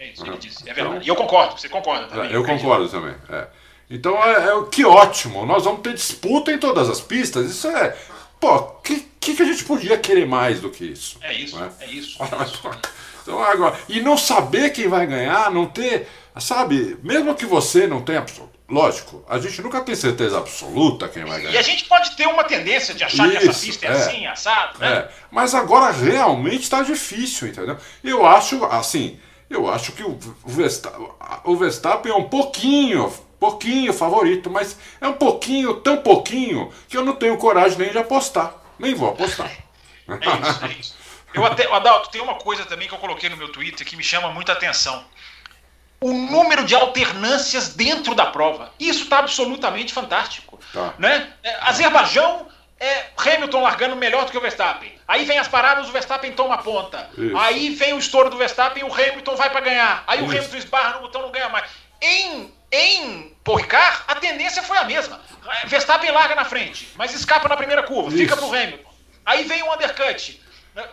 É isso, ele disse. É verdade. E eu concordo, você concorda também. É, eu acredito. concordo também. é. Então é, é- que ótimo, nós vamos ter disputa em todas as pistas. Isso é. Pô, que, que, que a gente podia querer mais do que isso? É isso, né? é isso. Então agora, e não saber quem vai ganhar, não ter, sabe, mesmo que você não tenha, lógico, a gente nunca tem certeza absoluta quem vai E a ganhar. gente pode ter uma tendência de achar que essa Isso, pista é, é. assim, assado, né? É, mas agora realmente está difícil, entendeu? Eu acho, assim, eu acho que o, o Verstappen, o Verstappen é um pouquinho, pouquinho favorito, mas é um pouquinho, tão pouquinho, que eu não tenho coragem nem de apostar. Nem vou apostar. É isso, é isso. Eu até, Adalto, tem uma coisa também que eu coloquei no meu Twitter que me chama muita atenção. O número de alternâncias dentro da prova. Isso está absolutamente fantástico. Tá. Né? É, Azerbaijão, é, Hamilton largando melhor do que o Verstappen. Aí vem as paradas, o Verstappen toma a ponta. Isso. Aí vem o estouro do Verstappen, o Hamilton vai para ganhar. Aí o Isso. Hamilton esbarra no botão, não ganha mais. Em, em Paul Ricard, a tendência foi a mesma. Verstappen larga na frente, mas escapa na primeira curva, fica Isso. pro Hamilton. Aí vem um undercut.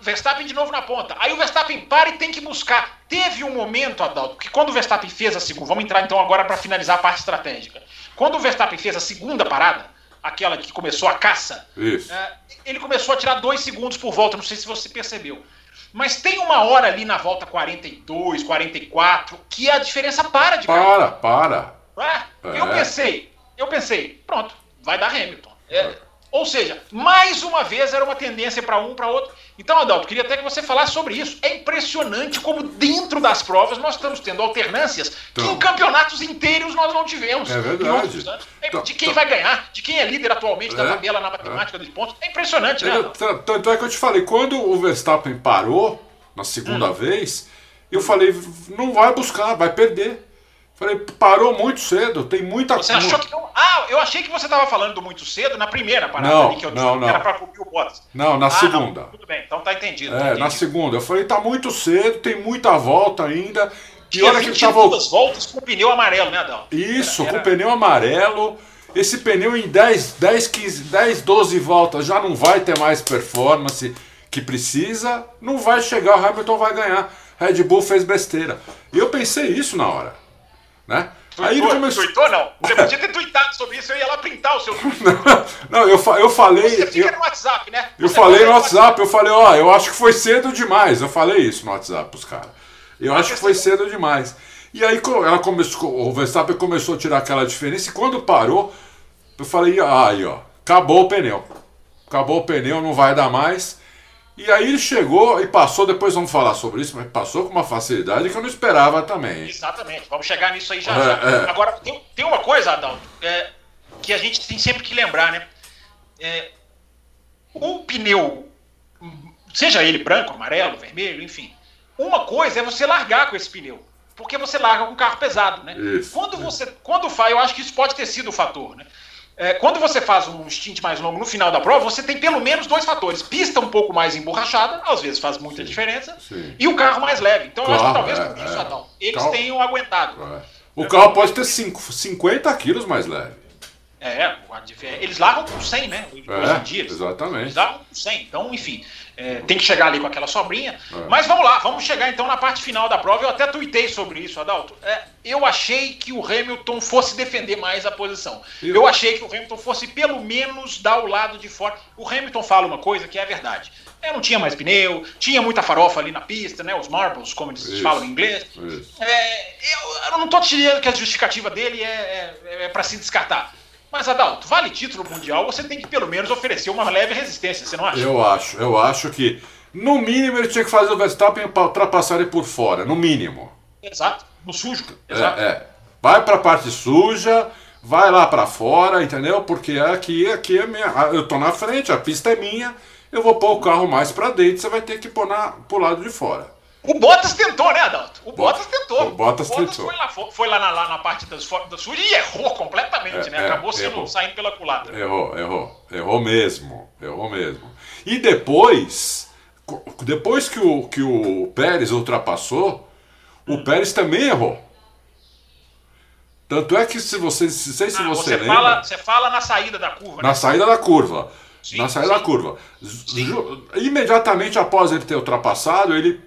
Verstappen de novo na ponta. Aí o Verstappen para e tem que buscar. Teve um momento, Adalto, que quando o Verstappen fez a segunda. Vamos entrar então agora para finalizar a parte estratégica. Quando o Verstappen fez a segunda parada, aquela que começou a caça, Isso. é, ele começou a tirar dois segundos por volta. Não sei se você percebeu. Mas tem uma hora ali na volta 42, 44, que a diferença para de cair. Para, para. Ah, É. Eu pensei, eu pensei, pronto, vai dar Hamilton. É, ou seja, mais uma vez era uma tendência para um, para outro. Então, Adalto, queria até que você falasse sobre isso. É impressionante como dentro das provas nós estamos tendo alternâncias que Então. em campeonatos inteiros nós não tivemos. É verdade. Né? É, Então, De quem então. vai ganhar, de quem é líder atualmente da É, tabela na matemática dos pontos. É impressionante, né? Adalto? t- Tanto é que eu te falei, quando o Verstappen parou na Hum. segunda vez, eu falei, não vai buscar, vai perder. Falei, parou muito cedo, tem muita Você achou que não? Ah, eu achei que você estava falando do muito cedo na primeira parada Não, ali que eu disse não, que era não. para cobrir o Bottas. Não, na Ah, segunda. Não, tudo bem, então tá entendido. tá É, na entendido. segunda. Eu falei, tá muito cedo, tem muita volta ainda. E olha que tá 22 voltando. voltas com pneu amarelo, né, Adão? Isso, Era- com era- pneu amarelo. Esse pneu em 10, 10, 15, 10, 12 voltas já não vai ter mais performance que precisa. Não vai chegar, o Hamilton vai ganhar. Red Bull fez besteira. E eu pensei isso na hora. Né? Aí ele Tuitou, começou. tuitou, não. Você podia ter tweetado sobre isso, eu ia lá printar o seu tweet. Não, eu, fa- eu falei. Você fica eu- no WhatsApp, né? Eu Você falei fica no WhatsApp, eu falei, ó, eu acho que foi cedo demais. Eu falei isso no WhatsApp pros caras. Eu acho que foi cedo demais. E aí ela começou, o Verstappen começou a tirar aquela diferença e quando parou, eu falei, ah, aí ó, acabou o pneu. Acabou o pneu, não vai dar mais. E aí ele chegou e passou, depois vamos falar sobre isso, mas passou com uma facilidade que eu não esperava também. Exatamente, vamos chegar nisso aí já. É, já. é. Agora, tem, tem uma coisa, Adalto, é, que a gente tem sempre que lembrar, né? É, o pneu, seja ele branco, amarelo, vermelho, enfim, uma coisa é você largar com esse pneu. Porque você larga com um carro pesado, né? Isso, quando é. você. Quando faz, eu acho que isso pode ter sido o fator, né? É, quando você faz um stint mais longo no final da prova, você tem pelo menos dois fatores. Pista um pouco mais emborrachada, às vezes faz muita diferença, sim. e o carro mais leve. Então eu acho que Claro, talvez é, por isso, é. Adalto, eles Cal- tenham aguentado. É. O carro pode ter cinco- 50 quilos mais leve. É, adv- eles largam com 100, né? Hoje É, em dia. Eles, exatamente. eles largam com 100. Então, enfim, é, tem que chegar ali com aquela sobrinha. É. Mas vamos lá, vamos chegar então na parte final da prova. Eu até tuitei sobre isso, Adalto. É, eu achei que o Hamilton fosse defender mais a posição. Eu- Eu achei que o Hamilton fosse pelo menos dar o lado de fora. O Hamilton fala uma coisa que é verdade. É, não tinha mais pneu, tinha muita farofa ali na pista, né? Os marbles, como eles Isso. falam em inglês. É, eu, eu não tô te dizendo que a justificativa dele é, é, é para se descartar. Mas, Adalto, vale título mundial, você tem que pelo menos oferecer uma leve resistência, você não acha? Eu acho, eu acho que no mínimo ele tinha que fazer o Verstappen para ultrapassar ele por fora, no mínimo. Exato, no sujo. Exato. É, é. Vai para a parte suja, vai lá para fora, entendeu? Porque aqui, aqui é minha, eu tô na frente, a pista é minha, eu vou pôr o carro mais para dentro, você vai ter que pôr na, pro lado de fora. O Bottas tentou, né, Adalto? O Bottas tentou. o Bottas tentou. Foi lá, foi, lá, na, lá na parte das, da suja e errou completamente, É, né? é, Acabou sendo, errou. saindo pela culatra. Errou, errou, errou mesmo, errou mesmo. E depois, depois que o, que o Pérez ultrapassou, o Pérez também errou. Tanto é que se você, se sei se Ah, você, você, lembra, fala, você fala na saída da curva, na né? saída da curva, Sim, na saída sim. da curva, Ju- imediatamente após ele ter ultrapassado, ele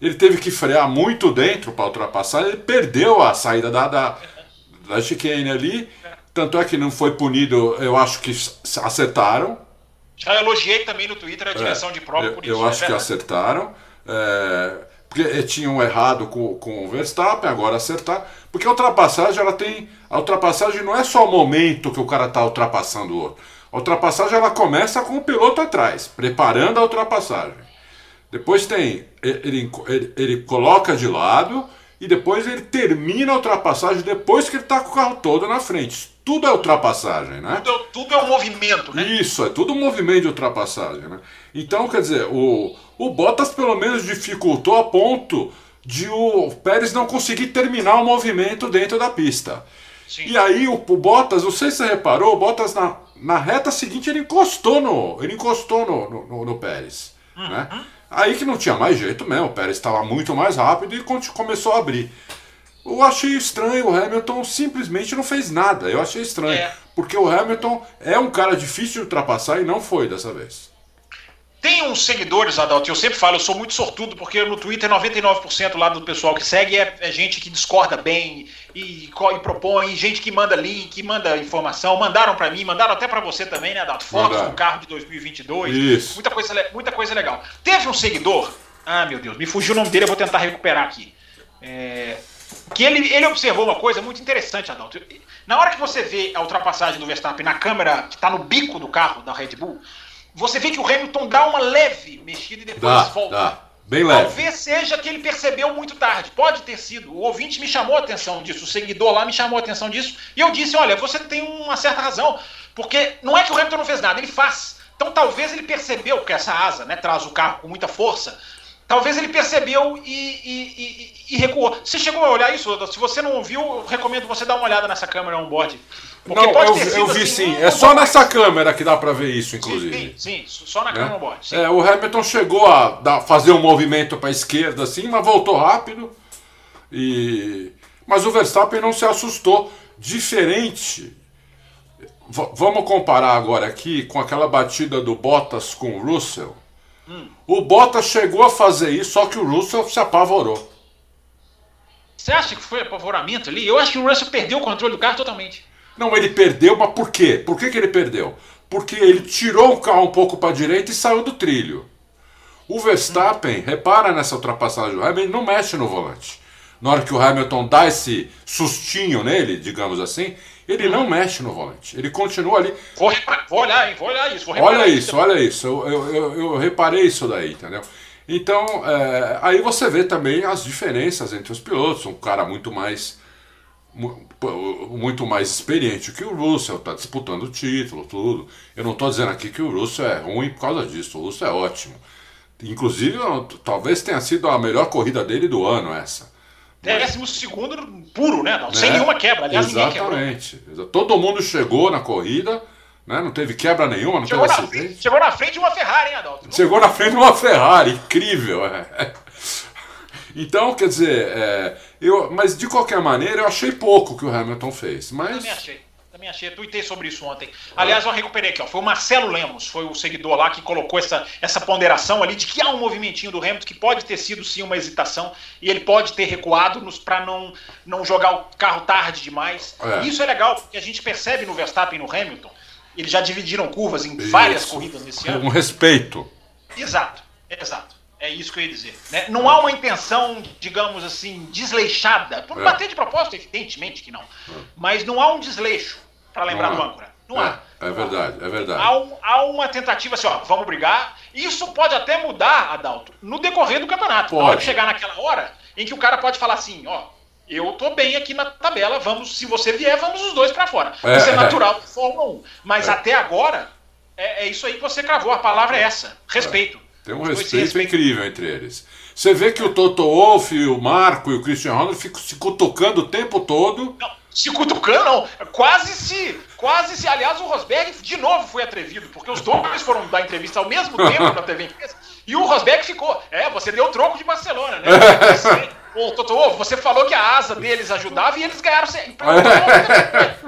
ele teve que frear muito dentro para ultrapassar, ele perdeu a saída da, da, da chicane ali, tanto é que não foi punido, eu acho que acertaram, Já elogiei também no Twitter a direção de prova É, eu, por isso. eu é acho que verdade. acertaram. é, porque eh, tinham errado com, com o Verstappen, agora acertar. Porque a ultrapassagem, ela tem. A ultrapassagem não é só o momento que o cara está ultrapassando o outro. A ultrapassagem ela começa com o piloto atrás, preparando a ultrapassagem. Depois tem. Ele, ele, ele coloca de lado e depois ele termina a ultrapassagem depois que ele está com o carro todo na frente. Tudo é ultrapassagem, né? Tudo, tudo é um movimento, né? Isso, é tudo um movimento de ultrapassagem, né? Então, quer dizer, o, o Bottas pelo menos dificultou a ponto de o Pérez não conseguir terminar o movimento dentro da pista. Sim. E aí o, o Bottas, não sei se você reparou, o Bottas na, na reta seguinte ele encostou no, ele encostou no, no, no- no Pérez, né? Aí que não tinha mais jeito mesmo, o Pérez estava muito mais rápido e começou a abrir. Eu achei estranho, o Hamilton simplesmente não fez nada. Eu achei estranho. É. Porque o Hamilton é um cara difícil de ultrapassar e não foi dessa vez. Tem uns seguidores, Adalto, eu sempre falo, eu sou muito sortudo, porque no Twitter 99% lá do pessoal que segue é, é gente que discorda bem e, e propõe, gente que manda link, manda informação, mandaram pra mim, mandaram até pra você também, né, Adalto? Fotos Mandaram. do carro de 2022, Isso. Muita, coisa, muita coisa legal. Teve um seguidor, ah meu Deus, me fugiu o nome dele, eu vou tentar recuperar aqui. É, que ele, ele observou uma coisa muito interessante, Adalto. Na hora que você vê a ultrapassagem do Verstappen na câmera que está no bico do carro da Red Bull, você vê que o Hamilton dá uma leve mexida e depois Dá, volta. dá. Bem leve. Talvez seja que ele percebeu muito tarde. Pode ter sido. O ouvinte me chamou a atenção disso, o seguidor lá me chamou a atenção disso. E eu disse: olha, você tem uma certa razão. Porque não é que o Hamilton não fez nada, ele faz. Então talvez ele percebeu que essa asa né, traz o carro com muita força. Talvez ele percebeu e, e- e- e recuou. Você chegou a olhar isso? Se você não ouviu, eu recomendo você dar uma olhada nessa câmera on-board. Porque Não, eu, eu vi assim, sim. É só nessa câmera que dá pra ver isso, inclusive. sim, sim, só na né? câmera on-board. sim. É, o Hamilton chegou a dar- fazer um movimento para a esquerda assim, mas voltou rápido. E mas o Verstappen não se assustou. Diferente. V- vamos comparar agora aqui com aquela batida do Bottas com o Russell. O Bottas chegou a fazer isso, só que o Russell se apavorou. Você acha que foi apavoramento ali? Eu acho que o Russell perdeu o controle do carro totalmente. Não, ele perdeu, mas por quê? Por que, que ele perdeu? Porque ele tirou o carro um pouco para a direita e saiu do trilho. O Verstappen, repara nessa ultrapassagem do Hamilton, ele não mexe no volante. Na hora que o Hamilton dá esse sustinho nele, digamos assim, ele não mexe no volante. Ele continua ali. Vou, vou olhar, hein? Vou olhar isso. Vou Olha isso, olha isso. Eu, eu, eu, eu reparei isso daí, entendeu? Então, é, aí você vê também as diferenças entre os pilotos. Um cara muito mais muito mais experiente que o Russell, está disputando o título, tudo. Eu não estou dizendo aqui que o Russell é ruim por causa disso. O Russell é ótimo. Inclusive, talvez tenha sido a melhor corrida dele do ano essa. Décimo segundo puro, né? Não, sem né? nenhuma quebra. Aliás. Exatamente. Exa- Todo mundo chegou na corrida, né? não teve quebra nenhuma, não Chegou teve na, acidente. frente, chegou na frente de uma Ferrari, hein, Adalto? Não- Chegou na frente de uma Ferrari, incrível. é. Então, quer dizer, é, eu, mas de qualquer maneira eu achei pouco que o Hamilton fez. Mas Também achei. Também achei. Eu tuitei sobre isso ontem. Aliás, eu recuperei aqui, ó. Foi o Marcelo Lemos, foi o seguidor lá que colocou essa, essa ponderação ali de que há um movimentinho do Hamilton que pode ter sido sim uma hesitação e ele pode ter recuado para não, não jogar o carro tarde demais. É. Isso é legal, porque a gente percebe no Verstappen e no Hamilton. Eles já dividiram curvas em várias Isso. corridas nesse ano. um respeito. Exato, exato. É isso que eu ia dizer. né? Não há uma intenção, digamos assim, desleixada. Por É. bater de propósito, evidentemente que não. Mas não há um desleixo, para lembrar do âncora. Não há. É, é verdade, é verdade. Há, um- há uma tentativa assim, ó, vamos brigar. Isso pode até mudar, Adalto, no decorrer do campeonato. Pode. que chegar naquela hora em que o cara pode falar assim, ó, eu tô bem aqui na tabela, vamos, se você vier, vamos os dois para fora. É, isso é é. natural da Fórmula 1. Mas É. até agora, é, é isso aí que você cravou, a palavra é essa, respeito. Tem um se respeito respeitam. incrível entre eles. Você vê que o Toto Wolff, o Marco e o Christian Horner ficam se cutucando o tempo todo. Não, se cutucando, não. Quase se. Quase se. Aliás, o Rosberg de novo foi atrevido, porque os dois foram dar entrevista ao mesmo tempo na TV empresa. E o Rosberg ficou. É, você deu troco de Barcelona, né? Ô, Totô, você falou que a asa deles ajudava e eles ganharam.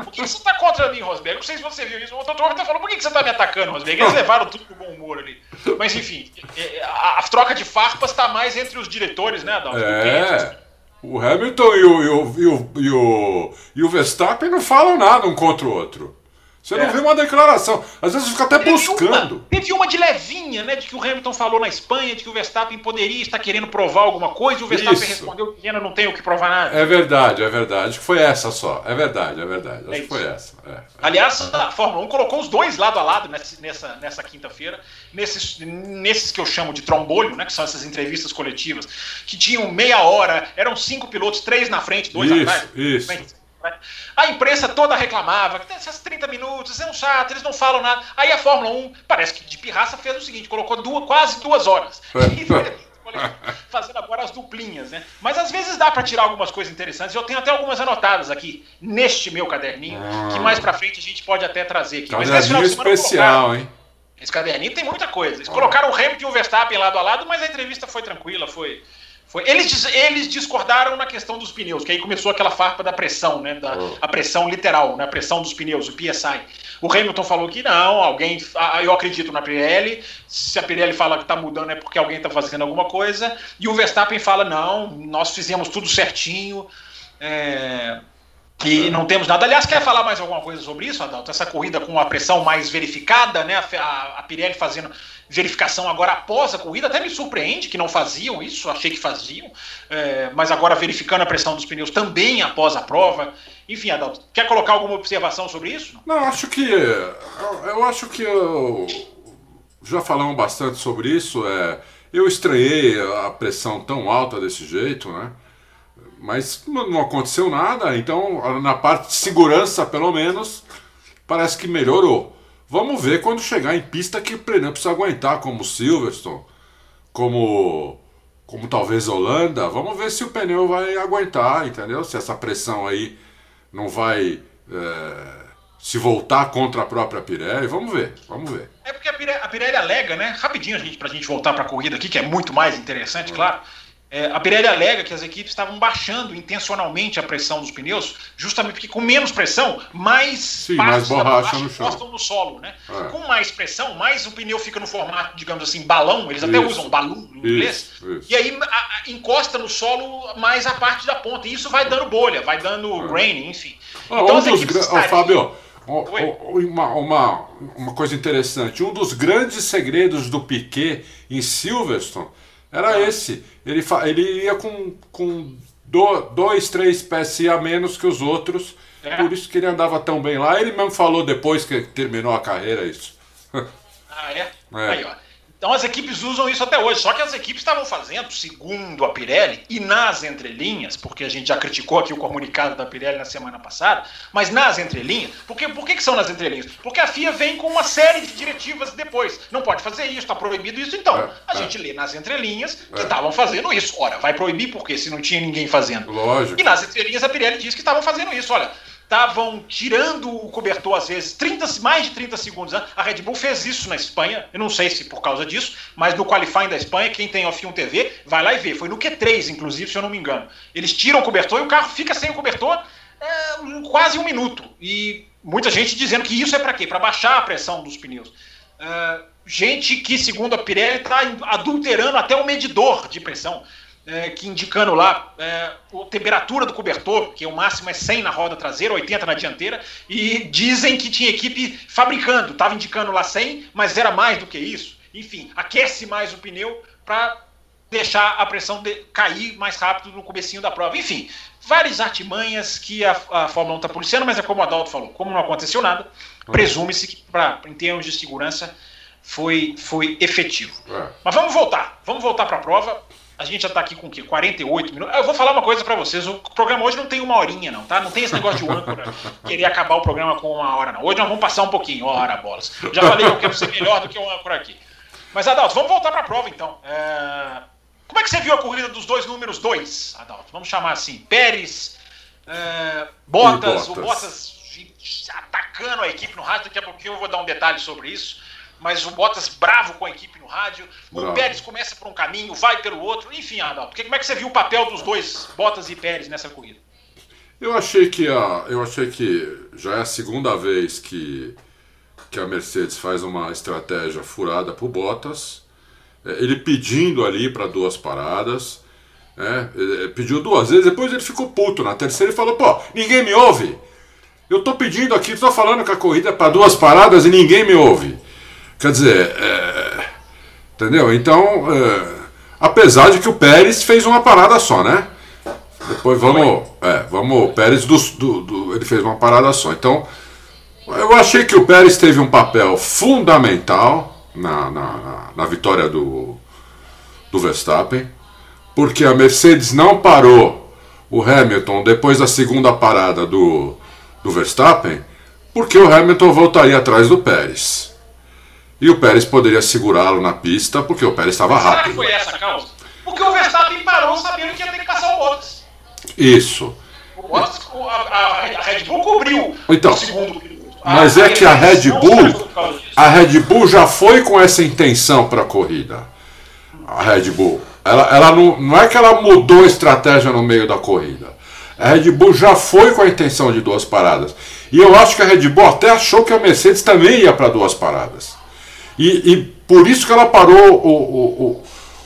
Por que você tá contra mim, Rosberg? Não sei se você viu isso. O Totô até falou: por que você tá me atacando, Rosberg? Eles levaram tudo com bom humor ali. Mas enfim, é, a, a troca de farpas tá mais entre os diretores, né, Adalto? É. O Hamilton e, o, e, o, e, o, e o Verstappen não falam nada um contra o outro. Você não é. vê uma declaração. Às vezes fica até teve buscando. Uma, teve uma de levinha, né? De que o Hamilton falou na Espanha, de que o Verstappen poderia estar querendo provar alguma coisa, e o Verstappen Isso. respondeu que não tem o que provar nada. É verdade, é verdade. Acho que foi essa só. É verdade, é verdade. Acho é que foi essa. É, é. Aliás, a Fórmula 1 colocou os dois lado a lado nessa, nessa, nessa quinta-feira, nesses, nesses que eu chamo de trombolho, né? Que são essas entrevistas coletivas, que tinham meia hora, eram cinco pilotos, três na frente, dois isso, atrás. Isso. A imprensa toda reclamava que esses 30 minutos é um chato, eles não falam nada. Aí a Fórmula 1, parece que de pirraça, fez o seguinte: colocou duas, quase duas horas. fazendo agora as duplinhas, né? Mas às vezes dá para tirar algumas coisas interessantes. Eu tenho até algumas anotadas aqui neste meu caderninho, que mais para frente a gente pode até trazer aqui. Caderninho mas final de semana especial, hein? Esse caderninho tem muita coisa. Eles colocaram o Hamilton e o Verstappen lado a lado, mas a entrevista foi tranquila, foi foi, eles, eles discordaram na questão dos pneus, que aí começou aquela farpa da pressão, né? Da, oh. A pressão literal, né? A pressão dos pneus, o PSI. O Hamilton falou que não, alguém. Eu acredito na Pirelli. Se a Pirelli fala que está mudando é porque alguém está fazendo alguma coisa. E o Verstappen fala: não, nós fizemos tudo certinho. É, e não temos nada. Aliás, quer falar mais alguma coisa sobre isso, Adalto? Essa corrida com a pressão mais verificada, né? A, a Pirelli fazendo verificação agora após a corrida, até me surpreende que não faziam isso, achei que faziam, é, mas agora verificando a pressão dos pneus também após a prova. Enfim, Adalto, quer colocar alguma observação sobre isso? Não, acho que. Eu, eu acho que eu, já falamos bastante sobre isso. É, eu estranhei a pressão tão alta desse jeito, né? Mas não aconteceu nada, então na parte de segurança, pelo menos, parece que melhorou. Vamos ver quando chegar em pista que o pneu precisa aguentar, como Silverstone, como, como talvez Holanda. Vamos ver se o pneu vai aguentar, entendeu? Se essa pressão aí não vai é, se voltar contra a própria Pirelli. Vamos ver, vamos ver. É porque a Pirelli, a Pirelli alega, né? Rapidinho a gente, pra gente voltar para a corrida aqui, que é muito mais interessante, claro. É, a Pirelli alega que as equipes estavam baixando intencionalmente a pressão dos pneus, justamente porque com menos pressão, mais Sim, mais borracha no chão. no solo, né? É. Com mais pressão, mais o pneu fica no formato, digamos assim, balão, eles até isso. usam balão em inglês, isso, e aí a, a, encosta no solo mais a parte da ponta, e isso vai dando bolha, vai dando é. grain, enfim. Ah, então, um as equipes dos, estariam... oh, Fábio, uma, uma, uma coisa interessante, um dos grandes segredos do Piquet em Silverstone era esse. Ele, ele ia com, com do, dois, trés PSI a menos que os outros. É. Por isso que ele andava tão bem lá. Ele mesmo falou depois que terminou a carreira isso. Ah, é? é. Aí, ó. Então as equipes usam isso até hoje, só que as equipes estavam fazendo, segundo a Pirelli, e nas entrelinhas, porque a gente já criticou aqui o comunicado da Pirelli na semana passada, mas nas entrelinhas, porque, por que, que são nas entrelinhas? Porque a FIA vem com uma série de diretivas depois. Não pode fazer isso, está proibido isso, então. É, a é. gente lê nas entrelinhas que é. estavam fazendo isso. Ora, vai proibir por quê? Se não tinha ninguém fazendo. Lógico. E nas entrelinhas a Pirelli diz que estavam fazendo isso. Olha, estavam tirando o cobertor às vezes 30, mais de 30 segundos. Né? A Red Bull fez isso na Espanha, eu não sei se por causa disso, mas no qualifying da Espanha, quem tem F1 TV, vai lá e vê. Foi no Q3, inclusive, se eu não me engano. Eles tiram o cobertor e o carro fica sem o cobertor é, quase um minuto. E muita gente dizendo que isso é para quê? Para baixar a pressão dos pneus. É, gente que, segundo a Pirelli, está adulterando até o medidor de pressão é, que indicando lá é, a temperatura do cobertor, que o máximo é 100 na roda traseira, 80 na dianteira, e dizem que tinha equipe fabricando, estava indicando lá 100, mas era mais do que isso. Enfim, aquece mais o pneu para deixar a pressão de, cair mais rápido no comecinho da prova. Enfim, várias artimanhas que a, a Fórmula 1 está policiando, mas é como o Adalto falou, como não aconteceu nada, presume-se que pra, em termos de segurança foi, foi efetivo. É. Mas vamos voltar, vamos voltar para a prova. A gente já está aqui com o quê? 48 minutos. Eu vou falar uma coisa para vocês. O programa hoje não tem uma horinha, não, tá? Não tem esse negócio de âncora querer acabar o programa com uma hora, não. Hoje nós vamos passar um pouquinho, hora, bolas. Já falei que eu quero ser melhor do que o âncora aqui. Mas, Adalto, vamos voltar para a prova, então. É... Como é que você viu a corrida dos dois números dois, Adalto? Vamos chamar assim. Pérez, é... O Bottas atacando a equipe no rádio. Daqui a pouquinho eu vou dar um detalhe sobre isso. Mas o Bottas bravo com a equipe no rádio. Bravo. O Pérez começa por um caminho, vai pelo outro. Enfim, Arnaldo, porque como é que você viu o papel dos dois, Bottas e Pérez, nessa corrida? Eu achei que a, eu achei que já é a segunda vez que, que a Mercedes faz uma estratégia furada pro Bottas. É, ele pedindo ali para duas paradas. É, ele pediu duas vezes, depois ele ficou puto. Na terceira ele falou: pô, ninguém me ouve. Eu tô pedindo aqui, tô falando que a corrida é para duas paradas e ninguém me ouve. Quer dizer, é, entendeu? Então, é, apesar de que o Pérez fez uma parada só, né? Depois vamos. É, vamos. O Pérez do, do, do- ele fez uma parada só. Então, eu achei que o Pérez teve um papel fundamental na, na, na- vitória do, do Verstappen, porque a Mercedes não parou o Hamilton depois da segunda parada do, do Verstappen, porque o Hamilton voltaria atrás do Pérez. E o Pérez poderia segurá-lo na pista, porque o Pérez estava Será que rápido. foi essa a causa? Porque o Verstappen parou sabendo que ia ter que passar o Bottas. Isso. O Bottas, a, a- a Red Bull cobriu Então, o segundo piloto. A- Mas é que a Red Bull, a Red Bull já foi com essa intenção para a corrida. A Red Bull, ela, ela não, não é que ela mudou a estratégia no meio da corrida. A Red Bull já foi com a intenção de duas paradas. E eu acho que a Red Bull até achou que a Mercedes também ia para duas paradas. E, e por isso que ela parou o,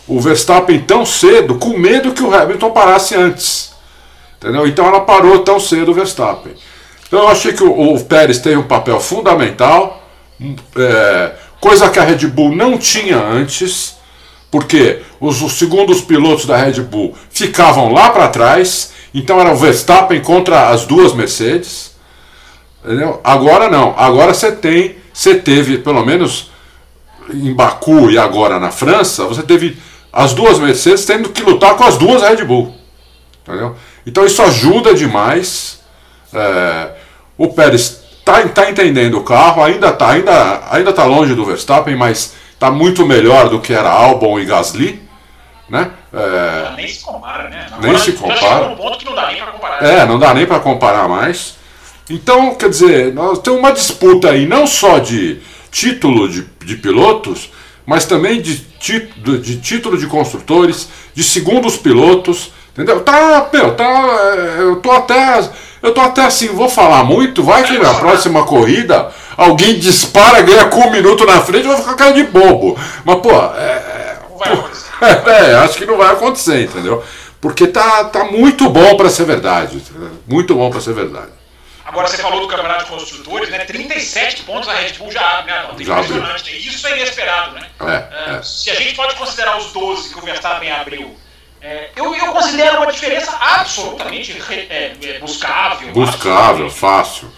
o, o, Verstappen tão cedo, com medo que o Hamilton parasse antes. Entendeu? Então ela parou tão cedo o Verstappen. Então eu achei que o, o Pérez teve um papel fundamental, hum, é, coisa que a Red Bull não tinha antes, porque os, os segundos pilotos da Red Bull ficavam lá para trás, então era o Verstappen contra as duas Mercedes. Entendeu? Agora não, agora você tem, você teve, pelo menos em Baku e agora na França, você teve as duas Mercedes tendo que lutar com as duas Red Bull. Entendeu? Então isso ajuda demais. É, o Pérez tá, tá entendendo o carro, ainda tá, ainda, ainda tá longe do Verstappen, mas tá muito melhor do que era Albon e Gasly. Né? É, Nem se compara, né? Nem Agora se já compara. não dá nem comparar. é, não dá nem para comparar mais. Então, quer dizer, nós temos uma disputa aí, não só de título de, de pilotos, mas também de, ti- de título de construtores, de segundos pilotos, entendeu? Tá, meu, tá. é, Eu tô até. Eu tô até assim, vou falar muito, vai que na próxima corrida alguém dispara, ganha com um minuto na frente e vai ficar cara de bobo. Mas, pô, é, é, acho que não vai acontecer, entendeu? Porque tá, tá muito bom para ser verdade. Muito bom para ser verdade. Agora você falou do campeonato de construtores, né? 37 pontos a Red Bull já abre, né? Já abriu. Impressionante. né? Isso é inesperado, né? É, É, é. Se a gente pode considerar os 12 que o Verstappen abriu, é, eu, eu considero uma diferença absolutamente é, é, buscável. Buscável, absolutamente, fácil.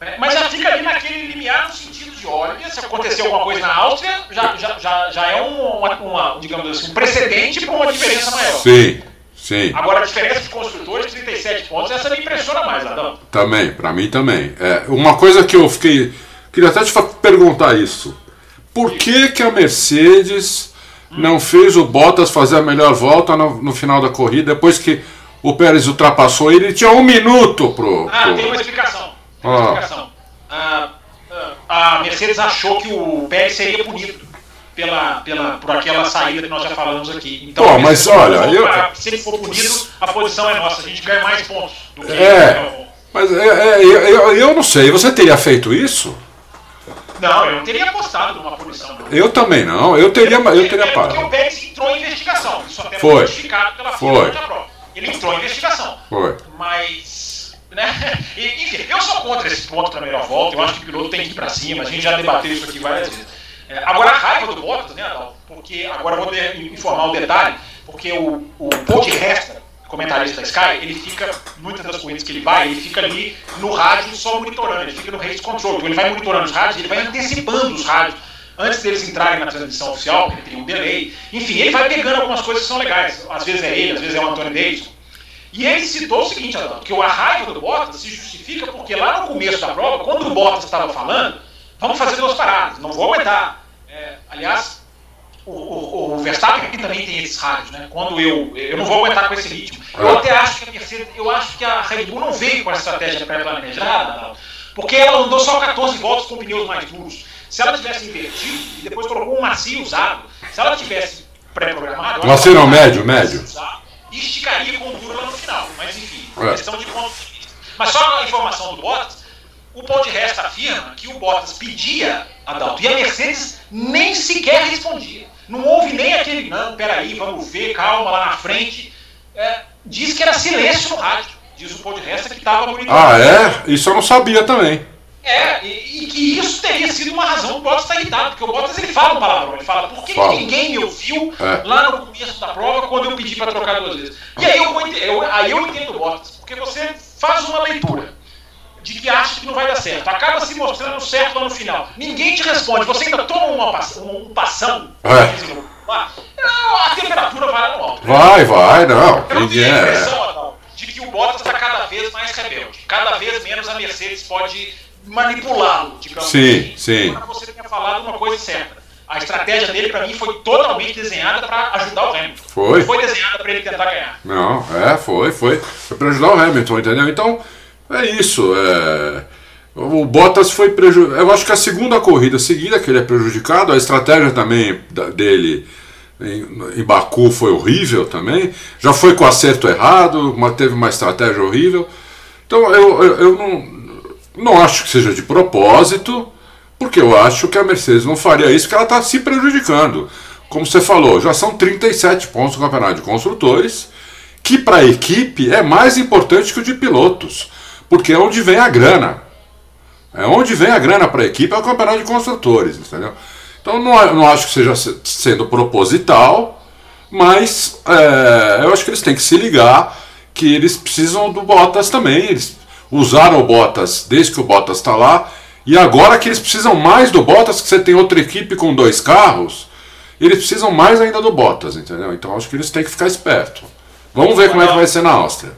né? Mas já fica ali naquele limiar no sentido de, olha, se acontecer alguma coisa na Áustria, já, já, já, já é um, uma, uma, digamos assim, um precedente para uma diferença maior. Sim, sim. Agora, a diferença de construtores, 37 pontos, essa me impressiona mais, Adão. Também, para mim também. É, uma coisa que eu fiquei. Queria até te perguntar isso. Por que, que a Mercedes não fez o Bottas fazer a melhor volta no, no final da corrida, depois que o Pérez ultrapassou ele? Tinha um minuto pro. Ah, pro- tem uma explicação. Tem uma Ah. explicação. Ah, ah, a Mercedes achou que o Pérez seria punido pela, pela, por aquela saída que nós já falamos aqui. Então, Pô, mas olha, falou, eu- "Ah, se ele for punido, a posição é nossa, a gente ganha mais pontos do que. É. Mas é, é, eu, eu, não sei, você teria feito isso? Não, eu não teria apostado numa punição. Não. Eu também não, eu teria, eu teria Porque parado. o Pérez entrou em investigação. Isso até Foi. foi notificado pela Foi. prova. Ele entrou em investigação. Foi. Mas. Né? Enfim, eu sou contra esse ponto na melhor volta. Eu acho que o piloto tem que ir pra cima. A gente já debateu isso aqui várias vezes. É, agora a raiva do Bottas, né, Adal? Porque agora eu vou informar um detalhe, porque o, o Paul de Resta, comentarista da Sky, ele fica, muitas das corridas que ele vai, ele fica ali no rádio só monitorando, ele fica no race control, então ele vai monitorando os rádios, ele vai antecipando os rádios antes deles entrarem na transmissão oficial, porque tem um delay. Enfim, ele vai pegando algumas coisas que são legais. Às vezes é ele, às vezes é o Antônio Davidson. E ele citou o seguinte, Adão, que a raiva do Bottas se justifica porque lá no começo da prova, quando o Bottas estava falando, vamos fazer duas paradas, não vou aguentar. É, aliás, o, o, o Verstappen aqui também tem esses rádios, né? Quando eu, eu não vou aguentar com esse ritmo. Eu até acho que a Mercedes, eu acho que a Red Bull não veio com a estratégia pré-planejada, porque ela andou só 14 voltas com pneus mais duros. se ela tivesse invertido e depois colocou um macio usado, se ela tivesse pré-programado. Macio não, médio, médio. E esticaria com duro lá no final. Mas enfim, é. questão de ponto de vista. Mas só a informação do Bottas, o podcast afirma que o Bottas pedia, Adalto, e a Mercedes nem sequer respondia. Não houve nem aquele, não, peraí, vamos ver, calma lá na frente. É, diz que era silêncio no rádio. Diz o podcast que estava monitorando. Ah, é? Isso eu não sabia também. É, e, e, que isso teria sido uma razão do Bottas estar irritado, porque o Bottas ele fala um palavrão, ele fala, por que fala. ninguém me ouviu é. lá no começo da prova quando eu pedi para trocar duas vezes? E aí eu, eu, aí eu entendo o Bottas, porque você faz uma leitura de que acha que não vai dar certo, acaba se mostrando certo lá no final. Ninguém te responde, você ainda toma uma, um passão, é. a temperatura vai lá no alto. Vai, vai, não. Eu tenho a impressão, de que o Bottas está cada vez mais rebelde, cada vez menos a Mercedes pode manipulá-lo, digamos sim, assim. Sim. Para você tenha falado uma coisa certa. A estratégia dele, para mim, foi totalmente desenhada para ajudar o Hamilton. Foi. Não foi desenhada para ele tentar ganhar. Não, é, foi, foi. Foi para ajudar o Hamilton, entendeu? Então, é isso. É... O Bottas foi prejudicado. Eu acho que a segunda corrida seguida que ele é prejudicado, a estratégia também dele em, Baku foi horrível também. Já foi com acerto errado, teve uma estratégia horrível. Então eu, eu, eu não, não acho que seja de propósito, porque eu acho que a Mercedes não faria isso, porque ela está se prejudicando. Como você falou, já são 37 pontos no campeonato de construtores, que para a equipe é mais importante que o de pilotos, porque é onde vem a grana. É onde vem a grana para a equipe é o campeonato de construtores, entendeu? Então não, não acho que seja sendo proposital, mas é, eu acho que eles têm que se ligar que eles precisam do Bottas também. Eles usaram o Bottas desde que o Bottas está lá. E agora que eles precisam mais do Bottas, que você tem outra equipe com dois carros, eles precisam mais ainda do Bottas, entendeu? Então acho que eles têm que ficar esperto. Vamos ver como é que vai ser na Áustria.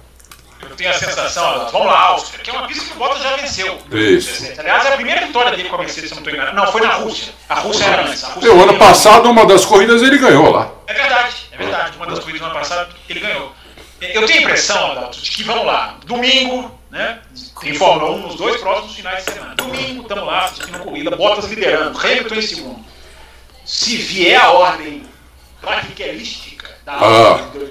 Eu tenho a sensação, vamos lá, Áustria, que é uma pista que o Bottas já venceu. Isso. Aliás, é a primeira vitória dele com a Mercedes, se não estou enganado. Não, foi na Rússia. A Rússia era antes. A Rússia o ano passado, uma das corridas, ele ganhou lá. É verdade, é verdade. Uma das corridas do ano passado, ele ganhou. Eu tenho a impressão, Adalto, de que, vamos lá, domingo, né? Tem Fórmula 1 nos dois próximos finais de semana. Domingo, estamos lá assistindo a corrida, Bottas liderando, Hamilton em segundo. Se vier a ordem classificalística da ah. ordem,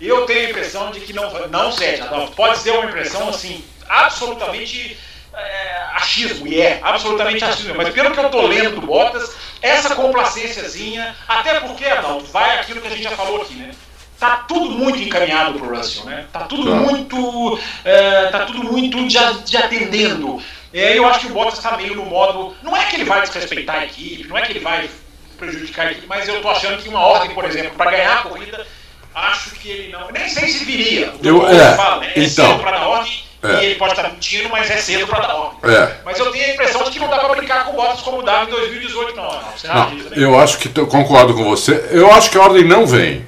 eu tenho a impressão de que não, não cede. Pode ser uma impressão assim, absolutamente é, achismo, e é absolutamente achismo. Mas pelo que eu estou lendo do Bottas, essa complacênciazinha, até porque, Adalto, vai aquilo que a gente já falou aqui, né? tá tudo muito encaminhado para o Russell, né? Tá tudo tá. muito, é, tá tudo muito já, já atendendo. É, eu acho que o Bottas está meio no modo, não é que ele vai desrespeitar a equipe, não é que ele vai prejudicar a equipe, mas eu tô achando que uma ordem, por exemplo, para ganhar a corrida, acho que ele não, nem sei se viria. Eu, é, fala, né? é então, cedo para dar ordem. É. E ele pode estar mentindo, mas é cedo para dar ordem. É. Mas eu tenho a impressão de que não dá para brincar com o Bottas como dava em 2018, não. não, não né? Eu acho que eu concordo com você. Eu acho que a ordem não vem.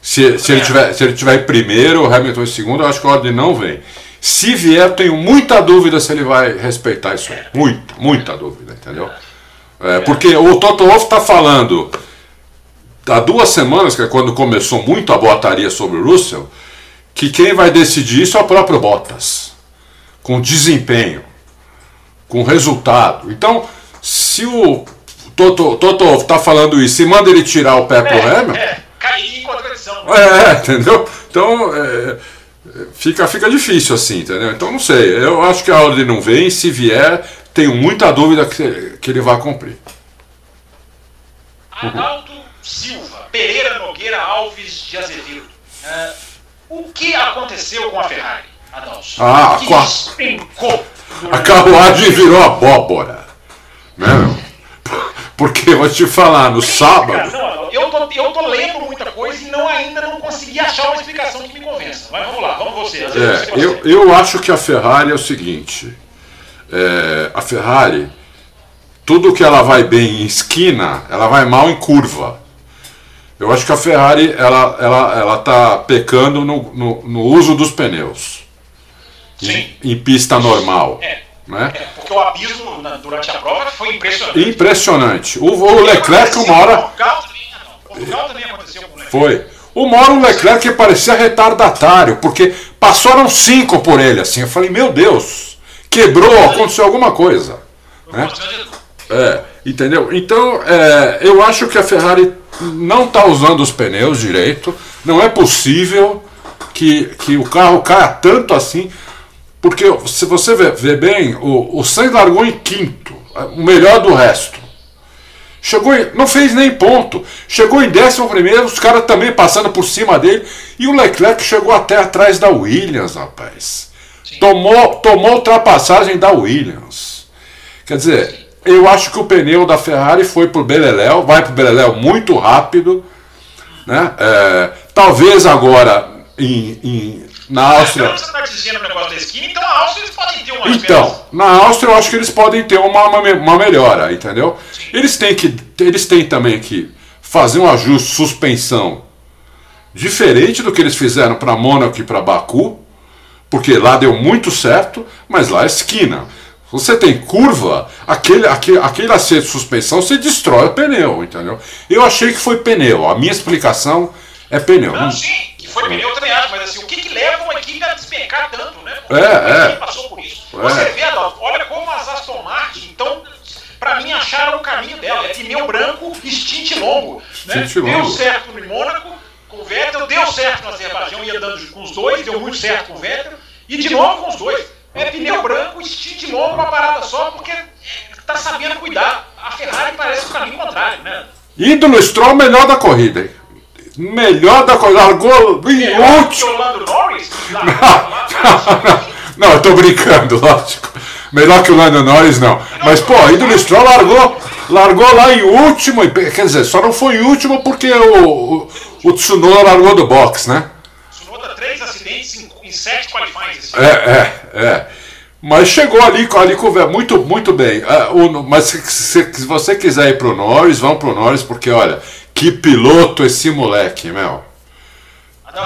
Se, se, ele tiver, se ele tiver em primeiro, o Hamilton em segundo, eu acho que a ordem não vem. Se vier, tenho muita dúvida se ele vai respeitar isso aí. Muita, muita dúvida, entendeu? É, porque o Toto Wolff está falando há duas semanas, que é quando começou muito a botaria sobre o Russell, que quem vai decidir isso é o próprio Bottas, com desempenho, com resultado. Então, se o Toto, Toto está falando isso e manda ele tirar o pé pro é, Hamilton. É cair em contradição. É, entendeu? Então, é, fica, fica difícil assim, entendeu? Então, não sei. Eu acho que a ordem não vem. Se vier, tenho muita dúvida que, que ele vai cumprir. Adalto Silva, Pereira Nogueira Alves de Azevedo. Uh, o que aconteceu com a Ferrari, Adalto? Ah, que a, a carruagem virou abóbora. Né, Porque eu vou te falar, no sábado. Não, eu tô, eu tô lendo muita coisa e não, ainda não consegui achar uma explicação que me convença. Mas vamos lá, vamos você. É, eu, eu acho que a Ferrari é o seguinte: é, a Ferrari, tudo que ela vai bem em esquina, ela vai mal em curva. Eu acho que a Ferrari ela ela ela está pecando no, no, no, uso dos pneus. Sim. Em, em pista normal. É. Né? É, porque o abismo na, durante a prova foi impressionante. Impressionante. O, o Leclerc, uma hora. Portugal também aconteceu com o Leclerc. Foi. O Mauro Leclerc parecia retardatário, porque passaram cinco por ele, assim. Eu falei, meu Deus, quebrou, aconteceu alguma coisa. Né? É. Entendeu? Então, é, eu acho que a Ferrari não está usando os pneus direito. Não é possível que, que o carro caia tanto assim. Porque se você ver, ver bem, o, o Sainz largou em quinto, o melhor do resto. Chegou em, não fez nem ponto. Chegou em décimo primeiro, os caras também passando por cima dele. E o Leclerc chegou até atrás da Williams, rapaz. Tomou, tomou ultrapassagem da Williams. Quer dizer, eu acho que o pneu da Ferrari foi pro Beleléu, vai pro Beleléu muito rápido. Né? É, talvez agora em, em, na Áustria. Então, você tá dizendo o negócio da esquina, então a Áustria eles podem ter uma Então, na Áustria eu acho que eles podem ter uma, uma, uma melhora, entendeu? Sim. Eles têm, que, eles têm também que fazer um ajuste suspensão diferente do que eles fizeram para Mônaco e para Baku, porque lá deu muito certo, mas lá é esquina. Você tem curva, aquele, aquele, aquele acerto de suspensão, você destrói o pneu, entendeu? Eu achei que foi pneu. A minha explicação é pneu. Não, sim, que foi pneu eu também acho, mas assim, o que, que leva uma equipe a despencar tanto, né? Porque é, é. passou por isso. É. Você vê, Adolfo, olha como as Aston Martin, então, pra mim, acharam o caminho dela. É pneu branco stint longo. Né? Stint longo. Deu certo no Mônaco, com o Vettel, deu certo no Azerbaijão, ia dando com os dois, deu muito certo com o Vettel, e de novo com os dois. É pneu branco, stint longo, uma parada só, porque tá sabendo cuidar. A Ferrari parece o caminho contrário, né? Ídolo Stroll, melhor da corrida, hein? Melhor da corrida, largou em último. Não, não, não, eu tô brincando, lógico. Melhor que o Lando Norris, não. Mas, pô, Ídolo Stroll largou, largou lá em último. Quer dizer, só não foi em último porque o, o, o Tsunoda largou do box, né? Tsunoda, três acidentes em, em sete qualifies. É, é. É. Mas chegou ali, ali muito, muito bem. O, mas se, se, se, você quiser ir pro Norris, vão pro Norris, porque olha, que piloto esse moleque, meu.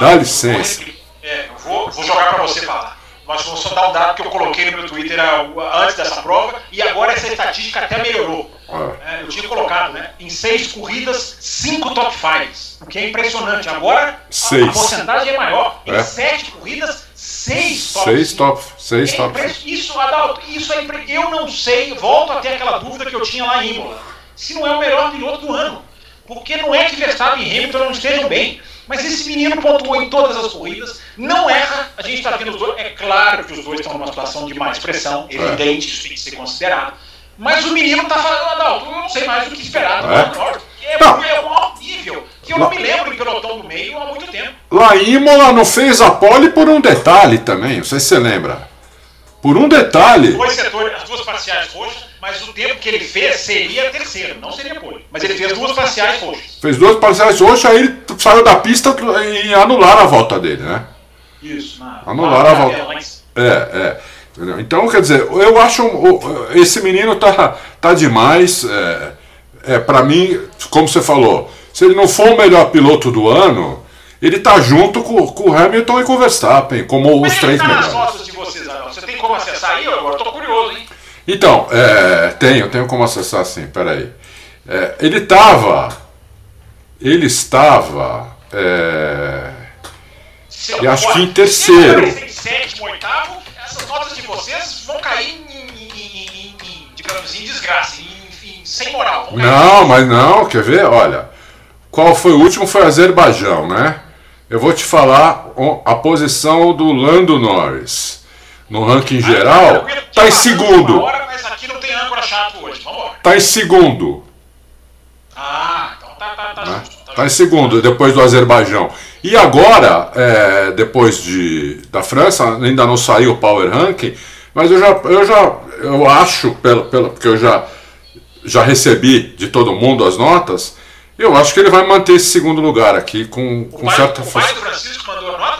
Dá licença. É, vou, vou jogar para você falar. Mas vou só dar um dado que eu coloquei no meu Twitter antes dessa prova e agora essa estatística até melhorou. É. É, eu tinha colocado, né? Em seis corridas, cinco top fives, o que é impressionante. Agora a, a porcentagem é maior. Em é. sete corridas, seis top. Seis top. Seis é top. Isso, Adalto, isso é impre... Eu não sei, volto a ter aquela dúvida que eu tinha lá em Imola. Se não é o melhor piloto do ano. Porque não é que Verstappen e Hamilton não estejam bem. Mas esse menino pontuou em todas as corridas, não erra. A gente está vendo os dois. É claro que os dois estão numa situação de mais pressão, é. evidente, isso tem que ser considerado. Mas o menino está falando, Adalto, eu não sei mais o que esperar do é. Norte. É, é um alto nível que eu não me lembro em pelotão do meio há muito tempo. Lá Imola não fez a pole por um detalhe também, não sei se você lembra. Por um detalhe. Dois setores, as duas parciais roxas, mas o tempo que ele fez seria terceiro, não seria pole. Mas ele fez duas parciais roxas. Fez duas parciais roxas, aí ele saiu da pista e anularam a volta dele, né? Isso. Na, anularam a volta. É, é. Entendeu? Então, quer dizer, eu acho esse menino tá, tá demais. É, é para mim, como você falou, se ele não for o melhor piloto do ano, ele tá junto com, com o Hamilton e com o Verstappen, como Mas os três tá melhores. Nas de vocês, Você tem como acessar aí? Agora tô curioso, hein? Então, é, tenho, tenho como acessar sim, peraí. É, ele estava. Ele estava. É, eu acho que em terceiro. Em sétimo, oitavo, essas notas de vocês vão cair em, digamos, em desgraça, em, sem moral. Não, mas não, quer ver? Olha, qual foi o último? Foi Azerbaijão, né? Eu vou te falar a posição do Lando Norris. No ranking geral, tá em segundo. Hora, mas aqui não tem âncora chato hoje. Tá em segundo. Ah, então tá, tá, tá, né? tá, tá em segundo, depois do Azerbaijão. E agora, é, depois de, da França, ainda não saiu o Power Ranking, mas eu já, eu já eu acho, pelo, pelo, porque eu já, já recebi de todo mundo as notas, eu acho que ele vai manter esse segundo lugar aqui com, com o pai, certa O pai do Francisco mandou a nota?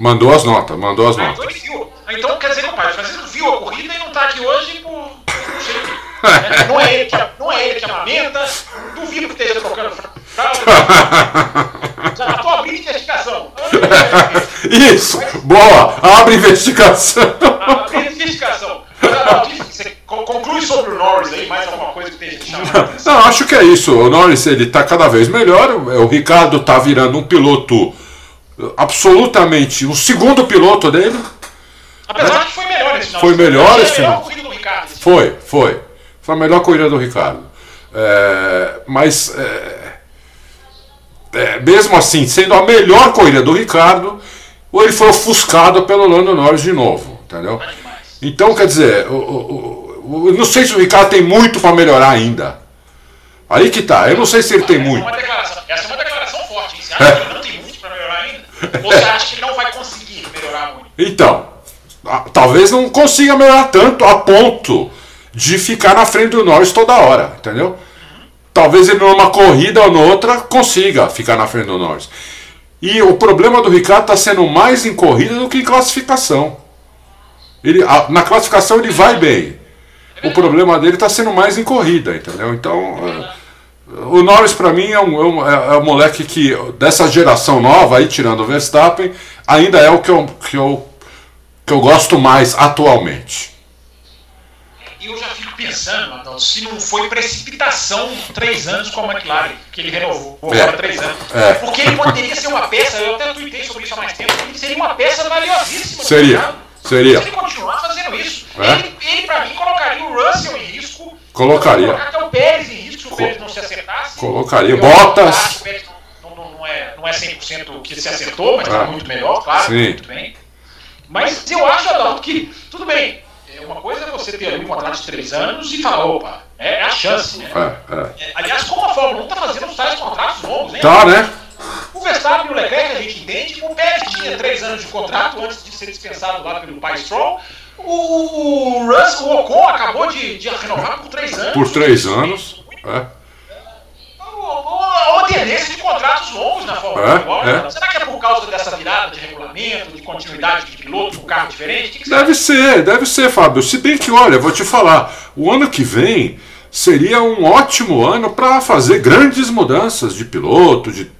Mandou as notas, mandou as ah, notas. Então, ele viu. então quer dizer que o do Francisco viu a corrida e não está aqui hoje por. É, não, é ele que, não é ele que amamenta, duvido que esteja trocando fralda. Já estou abrindo investigação. Isso, boa, abre investigação. Abre investigação. Você conclui sobre o Norris aí, mais alguma coisa que tenha chamado Não, acho que é isso. O Norris ele está cada vez melhor. O Ricardo está virando um piloto absolutamente o segundo piloto dele. Apesar né? que foi melhor esse Foi melhor esse final. Foi, foi. Foi a melhor corrida do Ricardo. É, mas é, é, mesmo assim, sendo a melhor corrida do Ricardo, ele foi ofuscado pelo Lando Norris de novo, entendeu? Então, quer dizer, o, o, o, não sei se o Ricardo tem muito para melhorar ainda. Aí que tá, eu não sei se ele tem muito. É uma declaração, essa é uma declaração forte. Hein? Você acha que não vai conseguir melhorar muito? Então, talvez não consiga melhorar tanto a ponto de ficar na frente do Norris toda hora, entendeu? Talvez ele numa corrida ou noutra consiga ficar na frente do Norris. E o problema do Ricardo está sendo mais em corrida do que em classificação. Ele, a, na classificação ele vai bem. O problema dele está sendo mais em corrida, entendeu? Então, uh, o Norris para mim é um, é, um, é um, moleque que, dessa geração nova, aí tirando o Verstappen, ainda é o que eu, que eu, que eu gosto mais atualmente. E eu já fico pensando, Adalto, se não foi precipitação três anos com a McLaren, que ele renovou agora é. três anos. É. Porque ele poderia ser uma peça, eu até tuitei sobre isso há mais tempo, ele seria uma peça valiosíssima. Seria. Seria. Se ele continuar fazendo isso, é? ele, ele para mim colocaria o Russell em risco. Colocaria. Colocaria. O Pérez não, não, não, é, não é 100% que se acertou, mas está é. muito melhor, claro, Sim. muito bem. Mas eu acho, Adalto, que tudo bem. É uma coisa é você ter ali um contrato de três anos e falar, opa, é a chance, né? É, aliás, como a Fórmula 1 está fazendo os tais contratos longos, né? Tá, né? O Verstappen e o Leclerc a gente entende. O Pérez tinha três anos de contrato antes de ser dispensado lá pelo pai Stroll. O, Russell, o Ocon acabou de, de renovar por três anos. Por três anos. É. Uma tendência de contratos longos na Fórmula 1 é, agora. É. Será que é por causa dessa virada de regulamento, de continuidade de piloto, um carro diferente? Que que deve ser, deve ser, Fábio. Se bem que, olha, vou te falar, o ano que vem seria um ótimo ano para fazer grandes mudanças de piloto, de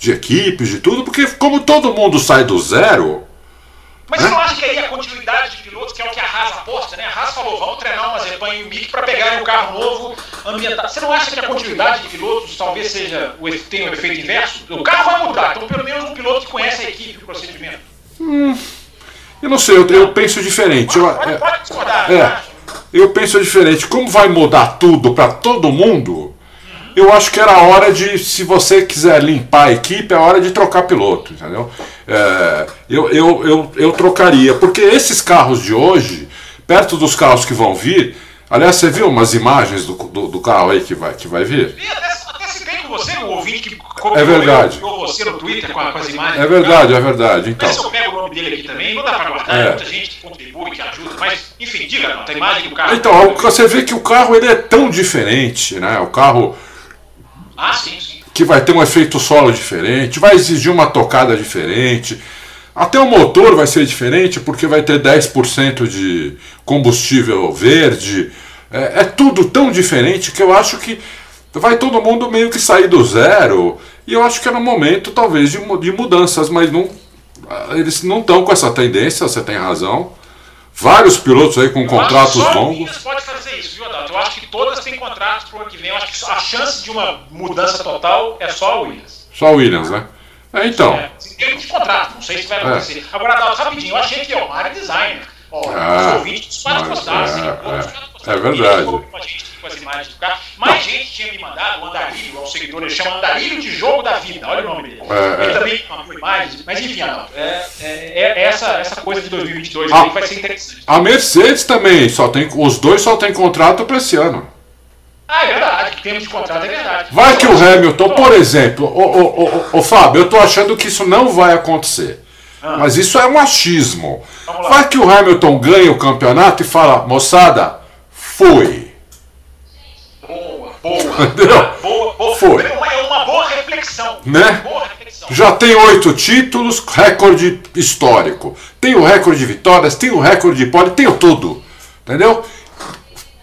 de equipes, de tudo, porque como todo mundo sai do zero. Mas você não acha que aí a continuidade de pilotos, que é o que a Haas aposta, né? A Haas falou, vamos treinar o Mazepan e o Mick para pegar um carro novo, ambientar. Você não acha que a continuidade de pilotos talvez seja tenha um efeito inverso? O carro vai mudar, então pelo menos um piloto que conhece a equipe, o procedimento. Hum, eu não sei, eu, eu penso diferente. Pode, pode, pode discordar, é, eu penso diferente. Como vai mudar tudo para todo mundo? Eu acho que era hora de, se você quiser limpar a equipe, é hora de trocar piloto, entendeu? É, eu, eu, eu, eu trocaria, porque esses carros de hoje, perto dos carros que vão vir, aliás, você viu umas imagens do, do, do carro aí que vai, que vai vir? Você, o ouvinte que é verdade. você no Twitter com, as imagens. É verdade, é verdade. Então. Mas se eu pego o nome dele aqui também, não dá para guardar, é. muita gente que contribui, que ajuda, mas enfim, diga, não, tem imagem do carro. Então, você vê que o carro ele é tão diferente, né? O carro ah, sim, sim. Que vai ter um efeito solo diferente, vai exigir uma tocada diferente. Até o motor vai ser diferente porque vai ter 10% de combustível verde. É, é, tudo tão diferente que eu acho que vai todo mundo meio que sair do zero. E eu acho que era um momento, talvez, de, de mudanças, mas não, eles não estão com essa tendência, você tem razão. Vários pilotos aí com eu contratos só longos. pode fazer isso, viu, Adalto? Eu acho que todas têm contratos para o ano que vem. Eu acho que a chance de uma mudança total é só a Williams. Só a Williams, né? É, então. É, em termos de contrato, não sei se vai é. acontecer. É. Agora, Adalto, rapidinho, eu achei que o Omar é designer. Ó, ah, os ouvintes podem é, é, é verdade. Com as imagens do carro. Mais gente tinha me mandado o Andarilho, é um seguidor, ele chama Andarilho de Jogo da Vida, olha o nome dele. É, ele é. também mandou imagens, mas enfim, Adalto, é, é, essa, essa coisa de 2022 a, aí vai ser interessante. A Mercedes também, só tem, os dois só tem contrato para esse ano. Ah, é verdade, que temos de contrato, é verdade. Vai que o Hamilton, por exemplo, ô, ô, ô, ô, Fábio, eu tô achando que isso não vai acontecer. Ah. Mas isso é um achismo. Vai que o Hamilton ganha o campeonato e fala, moçada, foi. Boa, boa. boa, boa. Foi. É uma boa reflexão. Né? Boa reflexão. Já tem oito títulos, recorde histórico. Tem o recorde de vitórias, tem o recorde de pole, tem tudo. Entendeu?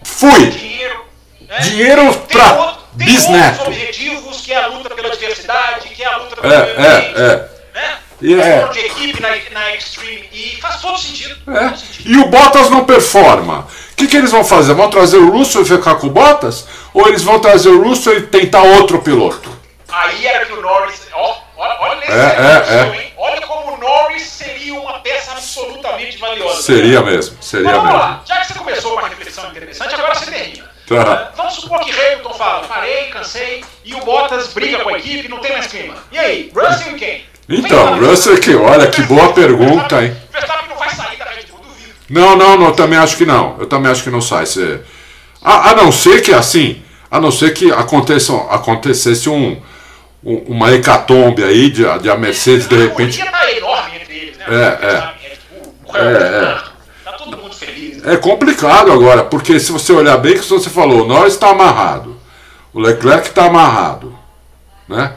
Fui. Dinheiro. Né? Dinheiro para bisneto. Tem objetivos, que é a luta pela diversidade, que é a luta pelo é, é, é. Né? E é. de equipe na, na Extreme e faz todo sentido. É. E o Bottas não performa. O que, que eles vão fazer? Vão trazer o Russell e ficar com o Bottas? Ou eles vão trazer o Russell e tentar outro piloto? Aí era que o Norris. Ó, olha, olha, é, é, é. olha como o Norris seria uma peça absolutamente valiosa. Seria mesmo, seria vamos mesmo. lá, já que você começou uma reflexão interessante, agora você termina. Tá. Vamos supor que Hamilton fala, parei, cansei, e o Bottas briga com a equipe, não tem mais clima. E aí, Russell e quem? Então, Russell que olha que boa pergunta, hein? Verstappen não vai sair da Red Bull, duvido. Não, não, não, também acho que não. Eu também acho que não sai. Cê... A, a não ser que assim, a não ser que aconteça, acontecesse um, um- uma hecatombe aí de, de a Mercedes de repente. A tá enorme entre eles, né? É, é. O É, Hamilton, Tá todo mundo feliz. né? É complicado agora, porque se você olhar bem, que você falou, o Norris está amarrado, o Leclerc está amarrado, né?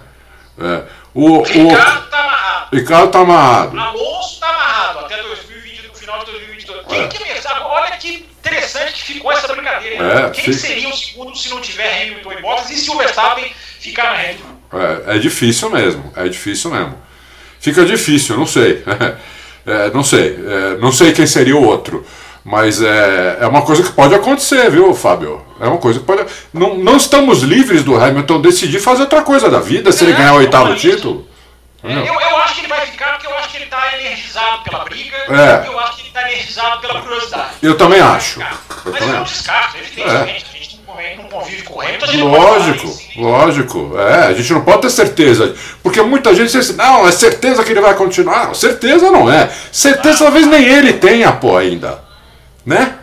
É. O, o Ricardo tá amarrado. Ricardo está amarrado. Alonso tá amarrado até 2020, no final de 2022. Quem É. que Olha que interessante que ficou essa brincadeira. É, Quem sim. seria o segundo se não tiver Hamilton e Bottas e se o Verstappen ficar na Red Bull? É, é difícil mesmo, é difícil mesmo. Fica difícil, não sei. É, não sei, é, não sei quem seria o outro. Mas é, é uma coisa que pode acontecer, viu, Fábio? É uma coisa que pode. Não, não estamos livres do Hamilton decidir fazer outra coisa da vida se ele É, ganhar o oitavo é título. É, eu, eu acho que ele vai ficar porque eu acho que ele tá energizado pela briga É. e eu acho que ele tá energizado pela curiosidade. Eu também acho. Eu Mas também eu não acho. descarto, evidentemente. A gente não convive- com o Hamilton, Lógico, isso. lógico. É, a gente não pode ter certeza. Porque muita gente diz assim, não, é certeza que ele vai continuar. Certeza não é. Certeza talvez nem ele tenha, pô, ainda. Né?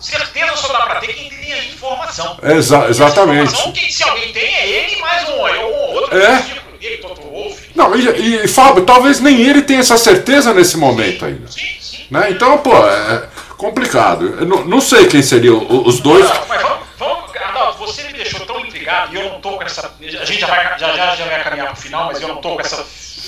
Certeza só dá pra ter quem tem a informação. Exa- exatamente. informação, quem- se alguém tem, é ele mais um, é um ou outro. É. círculo dele, Toto Wolff. Não, e, e Fábio, talvez nem ele tenha essa certeza nesse momento ainda. Sim, sim. Né? Então, pô, é complicado. Eu não, não sei quem seriam os dois. Não, mas vamos, vamos, Arnaldo, você me deixou tão intrigado e eu não tô com essa. A gente já vai, já, já, já vai caminhar pro final, mas eu não tô com essa,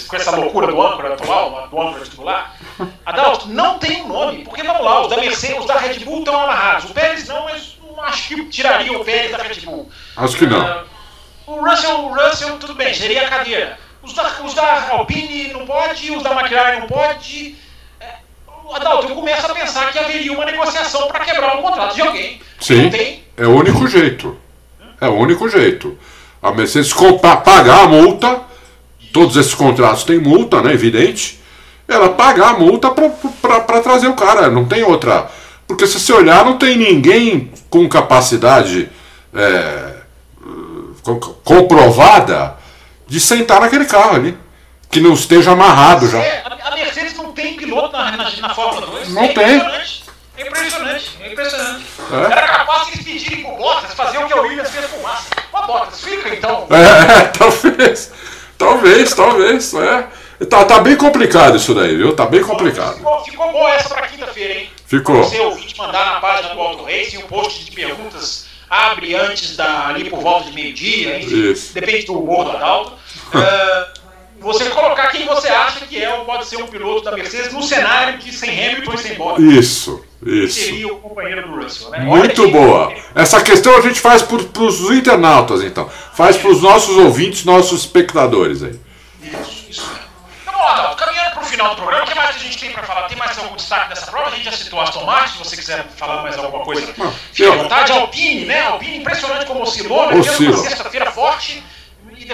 com essa loucura do âncora atual, do âncora titular. Adalto, não tem um nome, porque vamos lá, os da Mercedes, os da Red Bull estão amarrados. O Pérez não, mas não acho que tiraria o Pérez da Red Bull. Acho que não. Ah, o Russell, o Russell, tudo bem, seria a cadeira. Os da, os da Alpine não pode, os da McLaren não pode. É, Adalto, eu começo a pensar que haveria uma negociação para quebrar um contrato de alguém. Sim, é o único jeito. É o único jeito. A Mercedes comprar, pagar a multa, todos esses contratos têm multa, né? Evidente. Ela pagar a multa para trazer o cara, não tem outra. Porque se você olhar, não tem ninguém com capacidade é, com- comprovada de sentar naquele carro ali. Que não esteja amarrado já. É, a, a Mercedes não tem piloto na, na, na Fórmula 2. Não é tem. Impressionante. É impressionante. É impressionante. É. Era capaz de eles pedirem pro Bottas fazer o que o Williams fez com o Massa. Ô, Bottas, fica então. É, talvez. Talvez, talvez. É. Tá, tá bem complicado isso daí, viu? Tá bem complicado. Ficou, ficou boa essa pra quinta-feira, hein? Ficou. Você ouvinte mandar na página do Auto Racing, o post de perguntas abre antes da, ali por volta de meio-dia, depende do humor do Adalto. É, você colocar quem você acha que é ou pode ser um piloto da Mercedes no cenário de sem Hamilton e sem Bottas. Isso, isso. Seria o companheiro do Russell, né? Olha Muito que- boa. Essa questão a gente faz para os internautas, então. Faz para os nossos ouvintes, nossos espectadores aí. Isso, isso mesmo. Então vamos lá, Adalto, caminhando para o final do programa, o que mais que a gente tem para falar? Tem mais algum destaque dessa prova? A gente já citou Aston Martin, se você quiser falar mais alguma coisa, fique à vontade. Alpine, né? Alpine impressionante como oscilou, né? Oscila. uma sexta-feira forte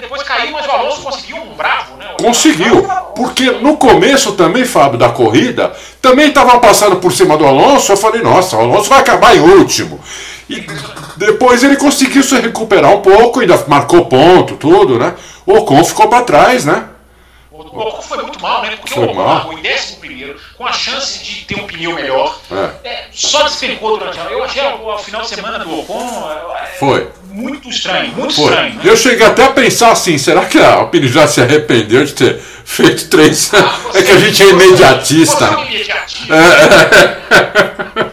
depois caiu, mas o Alonso conseguiu um bravo, né? Conseguiu, porque no começo também, Fábio, da corrida, também estavam passando por cima do Alonso. Eu falei, nossa, o Alonso vai acabar em último. E depois ele conseguiu se recuperar um pouco, ainda marcou ponto, tudo, né? O Ocon ficou para trás, né? O Ocon foi muito mal, né? Porque Foi o Ocon largou em 11 primeiro, com a chance de ter um pneu melhor. É. É, só despencou durante a. Eu achei o, final de semana do Ocon é, Foi. muito estranho, muito Foi. estranho. Né? Eu cheguei até a pensar assim, será que a Alpine já se arrependeu de ter feito três? é que a gente é imediatista. Você é imediatista.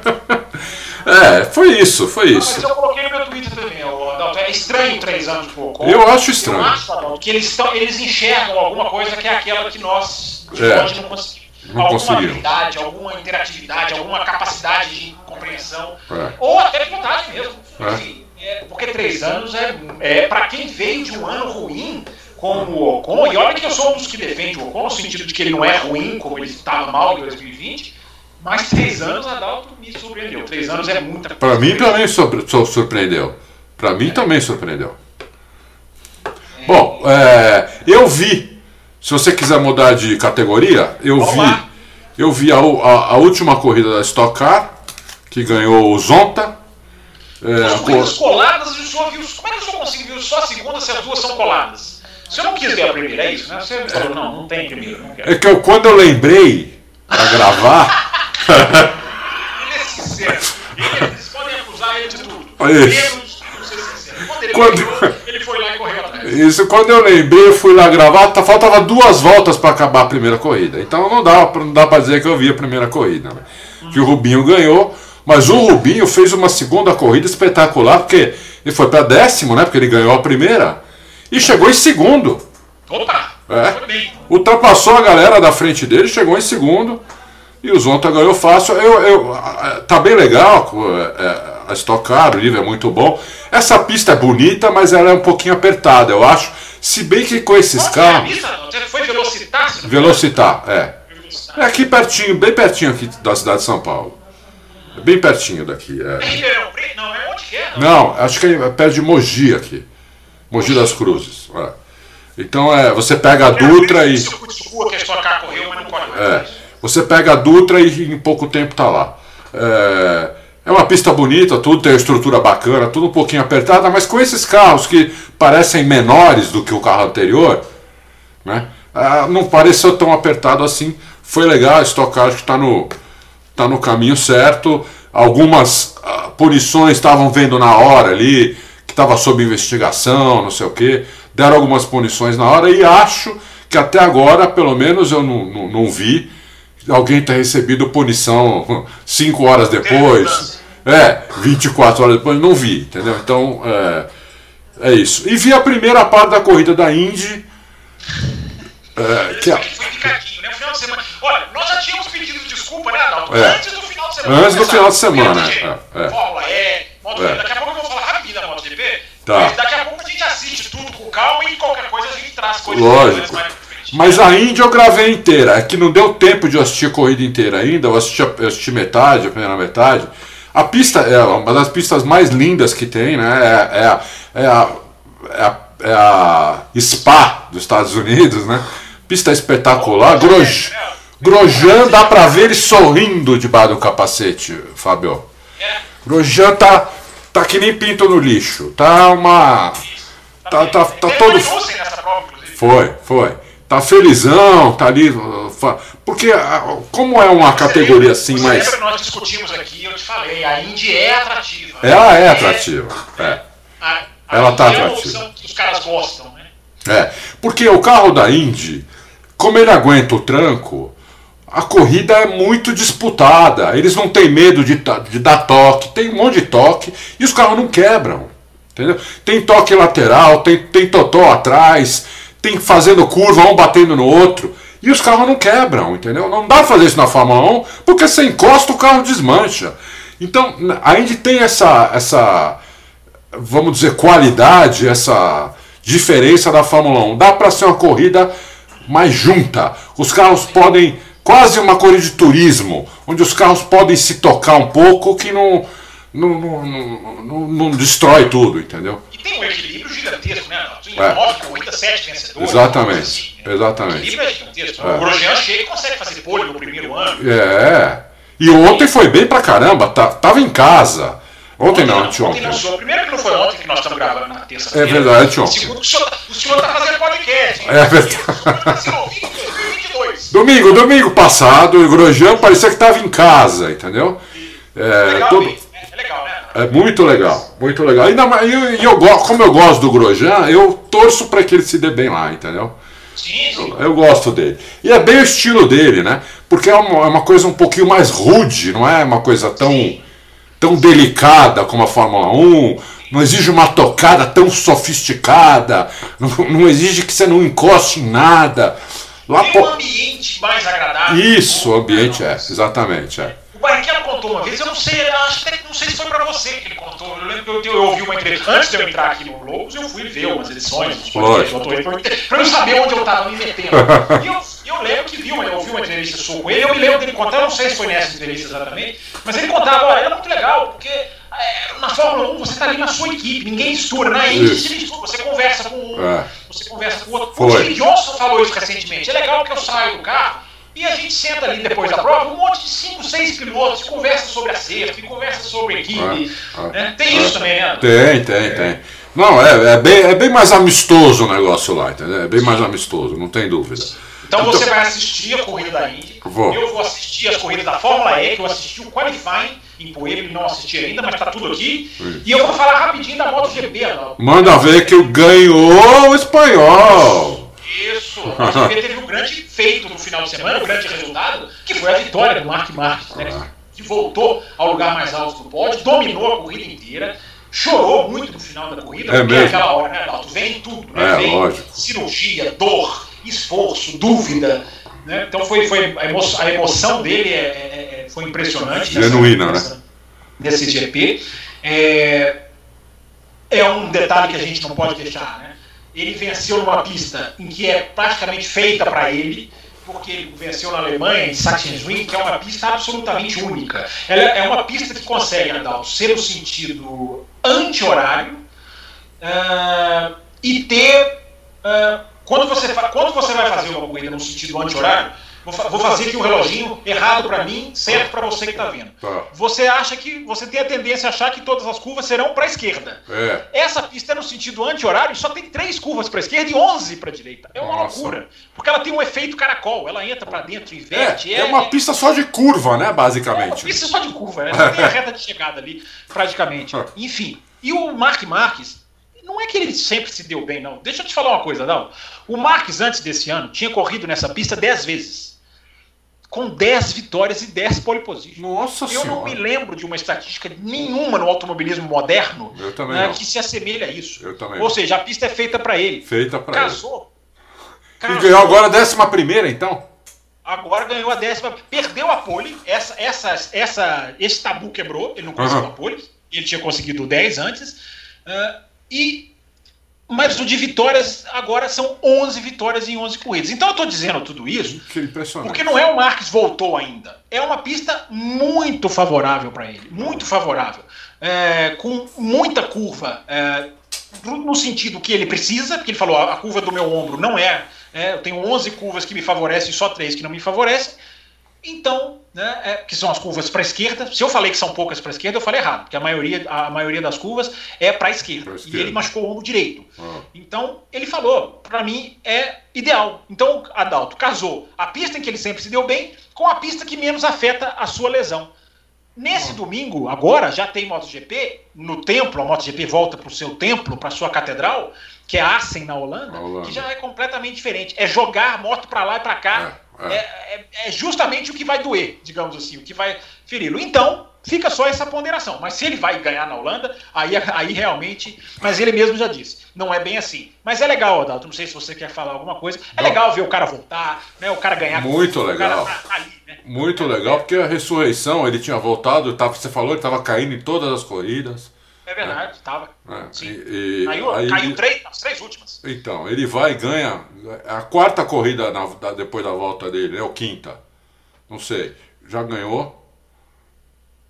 É, foi isso, foi Mas isso. eu coloquei no meu Twitter também. É estranho três anos pro Ocon. Eu acho estranho. Eu acho, que eles, tão, eles enxergam alguma coisa que é aquela que nós de É. longe não conseguimos. Não alguma habilidade, alguma interatividade, alguma capacidade de compreensão. É. Ou até vontade mesmo. É. Enfim, é, porque três anos é, é para quem veio de um ano ruim como o Ocon, e olha que eu sou um dos que defende o Ocon, no sentido de que ele não é ruim, como ele estava mal em 2020, mas três anos, Adalto, me surpreendeu. Três anos é muita coisa. mim também surpre- sur- surpreendeu. Pra mim também surpreendeu. Bom, é, eu vi. Se você quiser mudar de categoria, eu Vamos vi. lá. Eu vi a, a- a última corrida da Stock Car, que ganhou o Zonta. É, As co- corridas coladas, o senhor viu. Como é que o senhor conseguiu ver só a segunda se as duas são coladas? O senhor não quis ver a primeira, é isso, né? Você falou, não, não tem primeira, não quero. é que eu, quando eu lembrei pra gravar, Ele é sincero. Ele- Eles podem acusar ele de tudo. Isso. Ele Quando- ele foi lá e correu atrás. isso quando eu lembrei, eu fui lá gravar, tá, faltava duas voltas pra acabar a primeira corrida. Então não dá, não dá pra dizer que eu vi a primeira corrida, né? Que o Rubinho ganhou, mas o Rubinho fez uma segunda corrida espetacular, porque ele foi pra décimo, né? Porque ele ganhou a primeira e chegou em segundo. Opa! É. Ultrapassou a galera da frente dele, chegou em segundo e o Zonta ganhou fácil. Eu, eu, tá bem legal, é, a Stock Car, o livro é muito bom. Essa pista é bonita, mas ela é um pouquinho apertada, eu acho. Se bem que com esses Onde foi a carros. Você foi velocitar? Velocitar, é. É aqui pertinho, bem pertinho aqui da cidade de São Paulo. É bem pertinho daqui. É É. Não, é onde que é? Não, acho que é perto de Mogi aqui. Mogi das Cruzes. é. Então é, você pega a Dutra e. É, você pega a Dutra e em pouco tempo tá lá. É, é uma pista bonita, tudo tem uma estrutura bacana, tudo um pouquinho apertada, mas com esses carros que parecem menores do que o carro anterior, né? ah, não pareceu tão apertado assim. Foi legal, a Stock Car acho que está no, tá no caminho certo. Algumas ah, punições estavam vendo na hora ali, que estava sob investigação, não sei o que. Deram algumas punições na hora e acho que até agora, pelo menos eu não, não, não vi, alguém ter recebido punição 5 horas depois. É, 24 horas depois, não vi, entendeu? Então, é, é isso. E vi a primeira parte da corrida da Indy. é, que Foi, é- foi picadinho, né? O final de semana. Olha, nós já tínhamos pedido desculpa, né, Adalto? É. Antes do final de semana. Antes do final de semana, é, é. Fórmula E, MotoGP. É. Daqui a pouco eu vou falar rapidinho da MotoGP. Tá. Mas daqui a pouco a gente assiste tudo com calma e qualquer coisa a gente traz coisas Lógico. Mas a Indy eu gravei inteira. É que não deu tempo de eu assistir a corrida inteira ainda. Eu assisti, eu assisti metade, a primeira metade. A pista é uma das pistas mais lindas que tem, né? É, é, a, é, a, é, a, é a Spa dos Estados Unidos, né? Pista espetacular. Groj, Grosjean dá pra ver ele sorrindo debaixo do capacete, Fábio. Grosjean tá, tá que nem pinto no lixo. Tá uma. Tá, tá, tá Teve todo. Foi, foi. Tá felizão, tá ali. Porque ah, como é uma categoria assim mais. lembra que nós discutimos aqui, eu te falei, a Indy é atrativa. Ela é atrativa. É. A, a Ela tá é atrativa. que os caras gostam, né? É. Porque o carro da Indy, como ele aguenta o tranco, a corrida é muito disputada. Eles não têm medo de, de dar toque, tem um monte de toque e os carros não quebram. Entendeu? Tem toque lateral, tem, tem totó atrás, tem fazendo curva, um batendo no outro. E os carros não quebram, entendeu? Não dá pra fazer isso na Fórmula 1, porque você encosta o carro desmancha. Então, a Indy tem essa, essa vamos dizer, qualidade, essa diferença da Fórmula 1. Dá para ser uma corrida mais junta. Os carros podem. Quase uma corrida de turismo, onde os carros podem se tocar um pouco que não, não, não, não, não- destrói tudo, entendeu? E tem um equilíbrio gigantesco, né? É. nove corridas, sete vencedores. Exatamente, assim, né? O exatamente. equilíbrio é gigantesco. É. O Grosjean chega e consegue fazer pole no primeiro ano. É. E ontem foi bem pra caramba, tá, tava em casa. Ontem não, Ontem anteontem. não, senhor. Primeiro que não foi ontem que nós estamos gravando na terça-feira. É verdade, anteontem. Segundo que o senhor, o senhor está fazendo podcast. É verdade. O senhor está sendo ouvido em 2022. Domingo, domingo passado, o Grosjean parecia que tava em casa, entendeu? É, Legal, todo-? É legal, né? É muito legal, muito legal. Ainda mais, e eu, eu, como eu gosto do Grosjean, eu torço para que ele se dê bem lá, entendeu? Sim, sim. Eu gosto dele. E é bem o estilo dele, né? Porque é uma, é uma coisa um pouquinho mais rude, não é uma coisa tão, tão delicada como a Fórmula 1. Não exige uma tocada tão sofisticada. Não, não exige que você não encoste em nada. Lá, Tem um pô, ambiente mais agradável. isso, o ambiente é, exatamente. É. O Barrichello contou uma vez, eu não sei, acho até que não sei se foi pra você que ele contou. Eu lembro que eu, eu ouvi uma entrevista. Antes de eu entrar aqui no Globos, eu fui ver umas edições dos podcasts pra eu saber onde eu tava me metendo. E eu, eu lembro que vi uma, eu ouvi uma entrevista sua com ele, eu me lembro dele contar, eu não sei se foi nessa entrevista exatamente, mas ele contava, olha, era muito legal, porque é, na Fórmula 1 você tá ali na sua equipe, ninguém mistura, na Indy você mistura, você conversa com um, É. você conversa com o outro. Foi. O Steve Johnson falou isso recentemente. É legal porque eu saio do carro, E a gente senta ali depois da prova, um monte de 5, 6 pilotos, conversa sobre acerto, conversa sobre equipe. É, né? Tem isso também, né? Tem, tem, tem. Não, é, é, bem, é bem mais amistoso o negócio lá, entendeu? É bem mais amistoso, não tem dúvida. Então você vai assistir a corrida da Indy. Vou. Eu vou assistir as corridas da Fórmula E, que eu assisti o Qualifying em Poeira, não assisti ainda, mas tá tudo aqui. E eu vou falar rapidinho da MotoGP. Manda ver que ganhou o espanhol. Isso, teve um grande feito no final de semana, um grande resultado, que foi a vitória do Mark Marques, né? Que voltou ao lugar mais alto do pódio, dominou a corrida inteira. Chorou muito no final da corrida, É porque mesmo? aquela hora, né, Adalto? Vem tudo, né? É, Vem lógico. cirurgia, dor, esforço, dúvida. Né? Então foi, foi a, emo a emoção dele é, é- é- foi impressionante. nessa- Genuína, né? Nesse GP. É, é um detalhe que a gente não pode deixar. Né? Ele venceu numa pista em que é praticamente feita para ele, porque ele venceu na Alemanha, em Sachsenring, que é uma pista absolutamente única. Ela é uma pista que consegue, Adalto, ser no sentido anti-horário ah, e ter. ah, quando, você quando você vai fazer uma corrida no sentido anti-horário, vou, fa- vou fazer aqui um reloginho errado para mim, certo para você que está vendo. Tá. Você acha que. Você tem a tendência a achar que todas as curvas serão para a esquerda. É. Essa pista é no sentido anti-horário e só tem três curvas para a esquerda e 11 para a direita. É uma Nossa. loucura. Porque ela tem um efeito caracol. Ela entra para dentro, É, inverte. é uma pista só de curva, né, é uma basicamente. pista só de curva, né? Não tem a reta de chegada ali, praticamente. Enfim. E o Mark Marques, não é que ele sempre se deu bem, não. Deixa eu te falar uma coisa, não. O Marques, antes desse ano, tinha corrido nessa pista 10 vezes. Com 10 vitórias e 10 pole positions. Nossa Eu não me senhora. lembro de uma estatística nenhuma no automobilismo moderno Eu também né, que se assemelha a isso. Eu também Ou seja, a pista é feita para ele. Feita pra ele. Casou. E ganhou agora a décima primeira, então? Agora ganhou a décima, perdeu a pole. Essa, essa, essa, esse tabu quebrou, ele não conseguiu Aham. a pole. Ele tinha conseguido 10 antes. ah, e mas o de vitórias agora são 11 vitórias em 11 corridas. Então eu estou dizendo tudo isso porque não é o Marques voltou ainda. É uma pista muito favorável para ele. Muito favorável. É, com muita curva. é, no sentido que ele precisa, porque ele falou: a, a curva do meu ombro não é, é, Eu tenho 11 curvas que me favorecem e só 3 que não me favorecem. Então, né, é, que são as curvas para a esquerda. Se eu falei que são poucas para a esquerda, eu falei errado, porque a maioria, a maioria das curvas é para a esquerda. E ele machucou o ombro direito. Ah. Então, ele falou, para mim é ideal. Então, Adalto casou a pista em que ele sempre se deu bem com a pista que menos afeta a sua lesão. Nesse domingo, agora, já tem MotoGP no templo, a MotoGP volta para o seu templo, para sua catedral, que é Assen, na Holanda, Holanda. que já é completamente diferente. É jogar moto para lá e para cá. É, é. É, justamente o que vai doer, digamos assim, o que vai feri-lo. Então, fica só essa ponderação. Mas se ele vai ganhar na Holanda, aí, aí realmente. Mas ele mesmo já disse, não é bem assim. Mas é legal, Adalto. Não sei se você quer falar alguma coisa. É Não. legal ver o cara voltar, né? O cara ganhar. Muito legal. tá- tá ali, né? Muito legal, porque a ressurreição, ele tinha voltado, tava, você falou, ele estava caindo em todas as corridas. É verdade, tava. né? Sim. E- e Caiu, aí caiu três, as três últimas. Então, ele vai e ganha a quarta corrida na- da- depois da volta dele, é o quinta. Não sei. Já ganhou?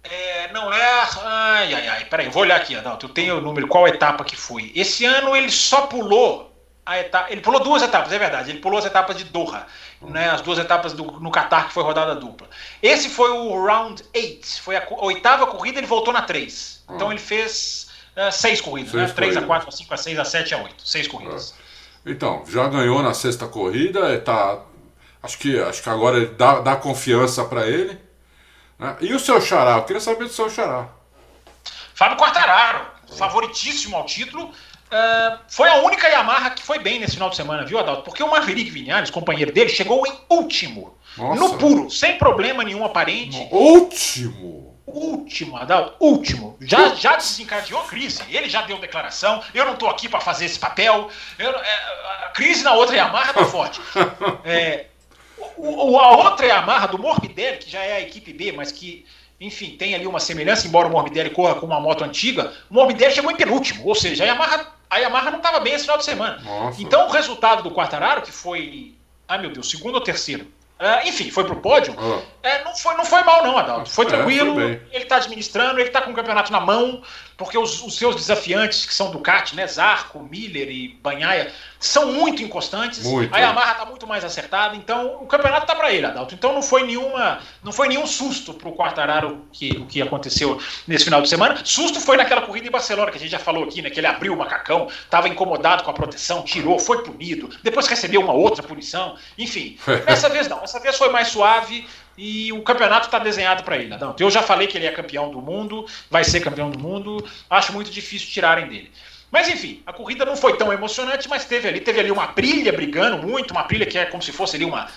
É, não é. Ai, ai, ai. Peraí, eu vou olhar aqui, Adalto. Eu tenho o número, qual etapa que foi. Esse ano ele só pulou a etapa. Ele pulou duas etapas, é verdade. Ele pulou as etapas de Doha. Né, as duas etapas do, no Qatar, que foi rodada dupla. Esse foi o round 8. Foi a, a oitava corrida, ele voltou na 3. Então ele fez eh, seis corridas, Seis né? 3 a corridas. 4, a 5, a 6, a 7, a 8. Seis corridas. Então, já ganhou na sexta corrida, é, tá, acho, que, acho que agora ele dá, dá confiança para ele. né? E o seu xará? Eu queria saber do seu xará. Fábio Quartararo, favoritíssimo ao título. Foi a única Yamaha que foi bem nesse final de semana, viu, Adalto? Porque o Maverick Vinhares, companheiro dele, chegou em último. Nossa. No puro, sem problema nenhum aparente. Último! Último, Adalto, último. Já, já desencadeou a crise. Ele já deu declaração. Eu não tô aqui para fazer esse papel. Eu é, a crise na outra Yamaha tá forte. É, o, o- a outra Yamaha do Morbidelli, que já é a equipe B, mas que, enfim, tem ali uma semelhança, embora o Morbidelli corra com uma moto antiga, o Morbidelli chegou em penúltimo. Ou seja, a Yamaha, a Yamaha não estava bem esse final de semana. Nossa. Então o resultado do Quartararo, que foi, ai meu Deus, segundo ou terceiro? Uh, enfim, foi pro pódio. Oh. É, não, foi, não foi mal, não, Adalto. Foi tranquilo. É, ele tá administrando, ele tá com o campeonato na mão, porque os, os, seus desafiantes, que são Ducati, né? Zarco, Miller e Banhaia, são muito inconstantes. Muito, a Yamaha tá muito mais acertada, então o campeonato tá para ele, Adalto. Então não foi nenhuma, não foi nenhum susto pro Quartararo que, o que aconteceu nesse final de semana. Susto foi naquela corrida em Barcelona, que a gente já falou aqui, né? Que ele abriu o macacão, tava incomodado com a proteção, tirou, foi punido, depois recebeu uma outra punição. Enfim, dessa vez não. Dessa vez foi mais suave e o campeonato está desenhado para ele. Não, eu já falei que ele é campeão do mundo, vai ser campeão do mundo. Acho muito difícil tirarem dele. Mas enfim, a corrida não foi tão emocionante, mas teve ali, teve ali uma brilha brigando muito, uma brilha que é como se fosse ali uma,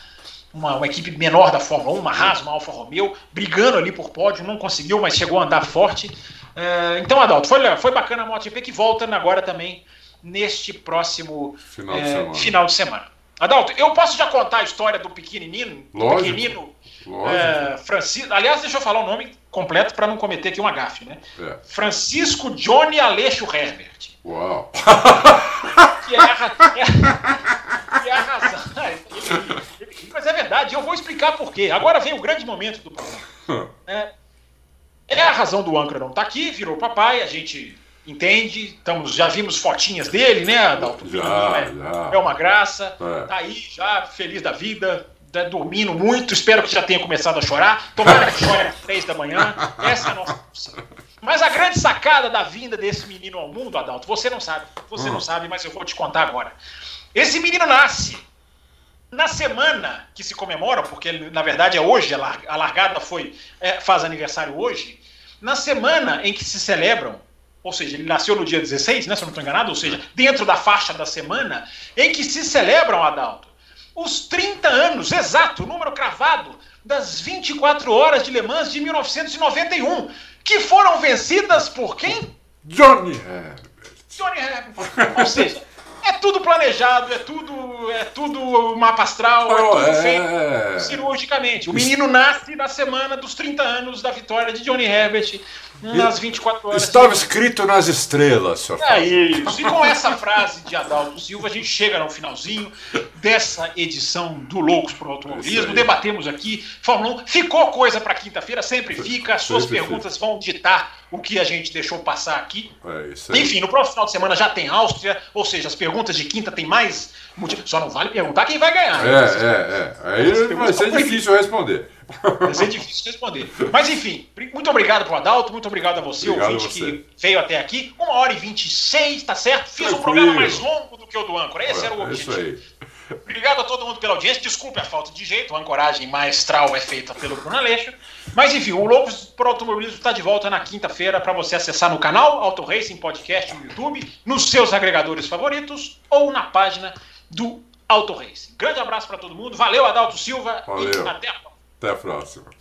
uma, uma, equipe menor da Fórmula 1, uma Haas, uma Alfa Romeo, brigando ali por pódio, não conseguiu, mas chegou a andar forte. É, então, Adalto, foi, foi bacana a MotoGP que volta agora também neste próximo final, é, de, semana. final de semana. Adalto, eu posso já contar a história do pequenino, do pequenino é, Francisco. Aliás, deixa eu falar o nome completo para não cometer aqui uma gafe, né? É. Francisco Johnny Aleixo Herbert. Uau! Que é a, é, que é a razão. mas é verdade, eu vou explicar por quê. Agora vem o grande momento do programa. É, é a razão do âncora não estar tá aqui, virou papai, a gente entende. Estamos, já vimos fotinhas dele, né, Adalto? Já, é, já. é uma graça. É. Tá aí já, feliz da vida, tá dormindo muito. Espero que já tenha começado a chorar. Tomara que chore às três da manhã. Essa é a nossa Mas a grande sacada da vinda desse menino ao mundo, Adalto, você não sabe. Você hum. não sabe, mas eu vou te contar agora. Esse menino nasce na semana que se comemora, porque na verdade é hoje, a largada foi, é, faz aniversário hoje, na semana em que se celebram ou seja, ele nasceu no dia 16, né, se eu não estou enganado, ou seja, dentro da faixa da semana, em que se celebram, Adalto, os 30 anos, exato, número cravado, das 24 horas de Le Mans de 1991, que foram vencidas por quem? Johnny Herbert. Johnny Herbert. Ou seja, é tudo planejado, é tudo, é tudo mapa astral, é tudo é... feito cirurgicamente. O menino nasce na semana dos 30 anos da vitória de Johnny Herbert nas 24 horas. Estava escrito nas estrelas, senhor. É isso. E com essa frase de Adalto Silva, a gente chega no finalzinho dessa edição do Loucos por Automobilismo. Debatemos aqui, Fórmula 1. Ficou coisa para quinta-feira, sempre fica. As suas sempre perguntas fica. vão ditar o que a gente deixou passar aqui. É isso aí. Enfim, no próximo final de semana já tem Áustria, ou seja, as perguntas de quinta tem mais. Só não vale perguntar quem vai ganhar. É, né? é, é. Aí vai ser difícil responder. Vai ser difícil responder. Mas enfim, muito obrigado pro Adalto, muito obrigado a você, obrigado ouvinte você. que veio até aqui. Uma hora e 26, tá certo? Fiz Tranquilo. um programa mais longo do que o do Âncora. Esse é, era o objetivo. Isso aí. Obrigado a todo mundo pela audiência. Desculpe a falta de jeito, a ancoragem maestral é feita pelo Bruno Aleixo. Mas enfim, o Loucos por Automobilismo está de volta na quinta-feira para você acessar no canal Auto Racing Podcast no YouTube, nos seus agregadores favoritos ou na página do Auto Racing. Grande abraço para todo mundo. Valeu, Adalto Silva. Valeu. E até a próxima. Até a próxima.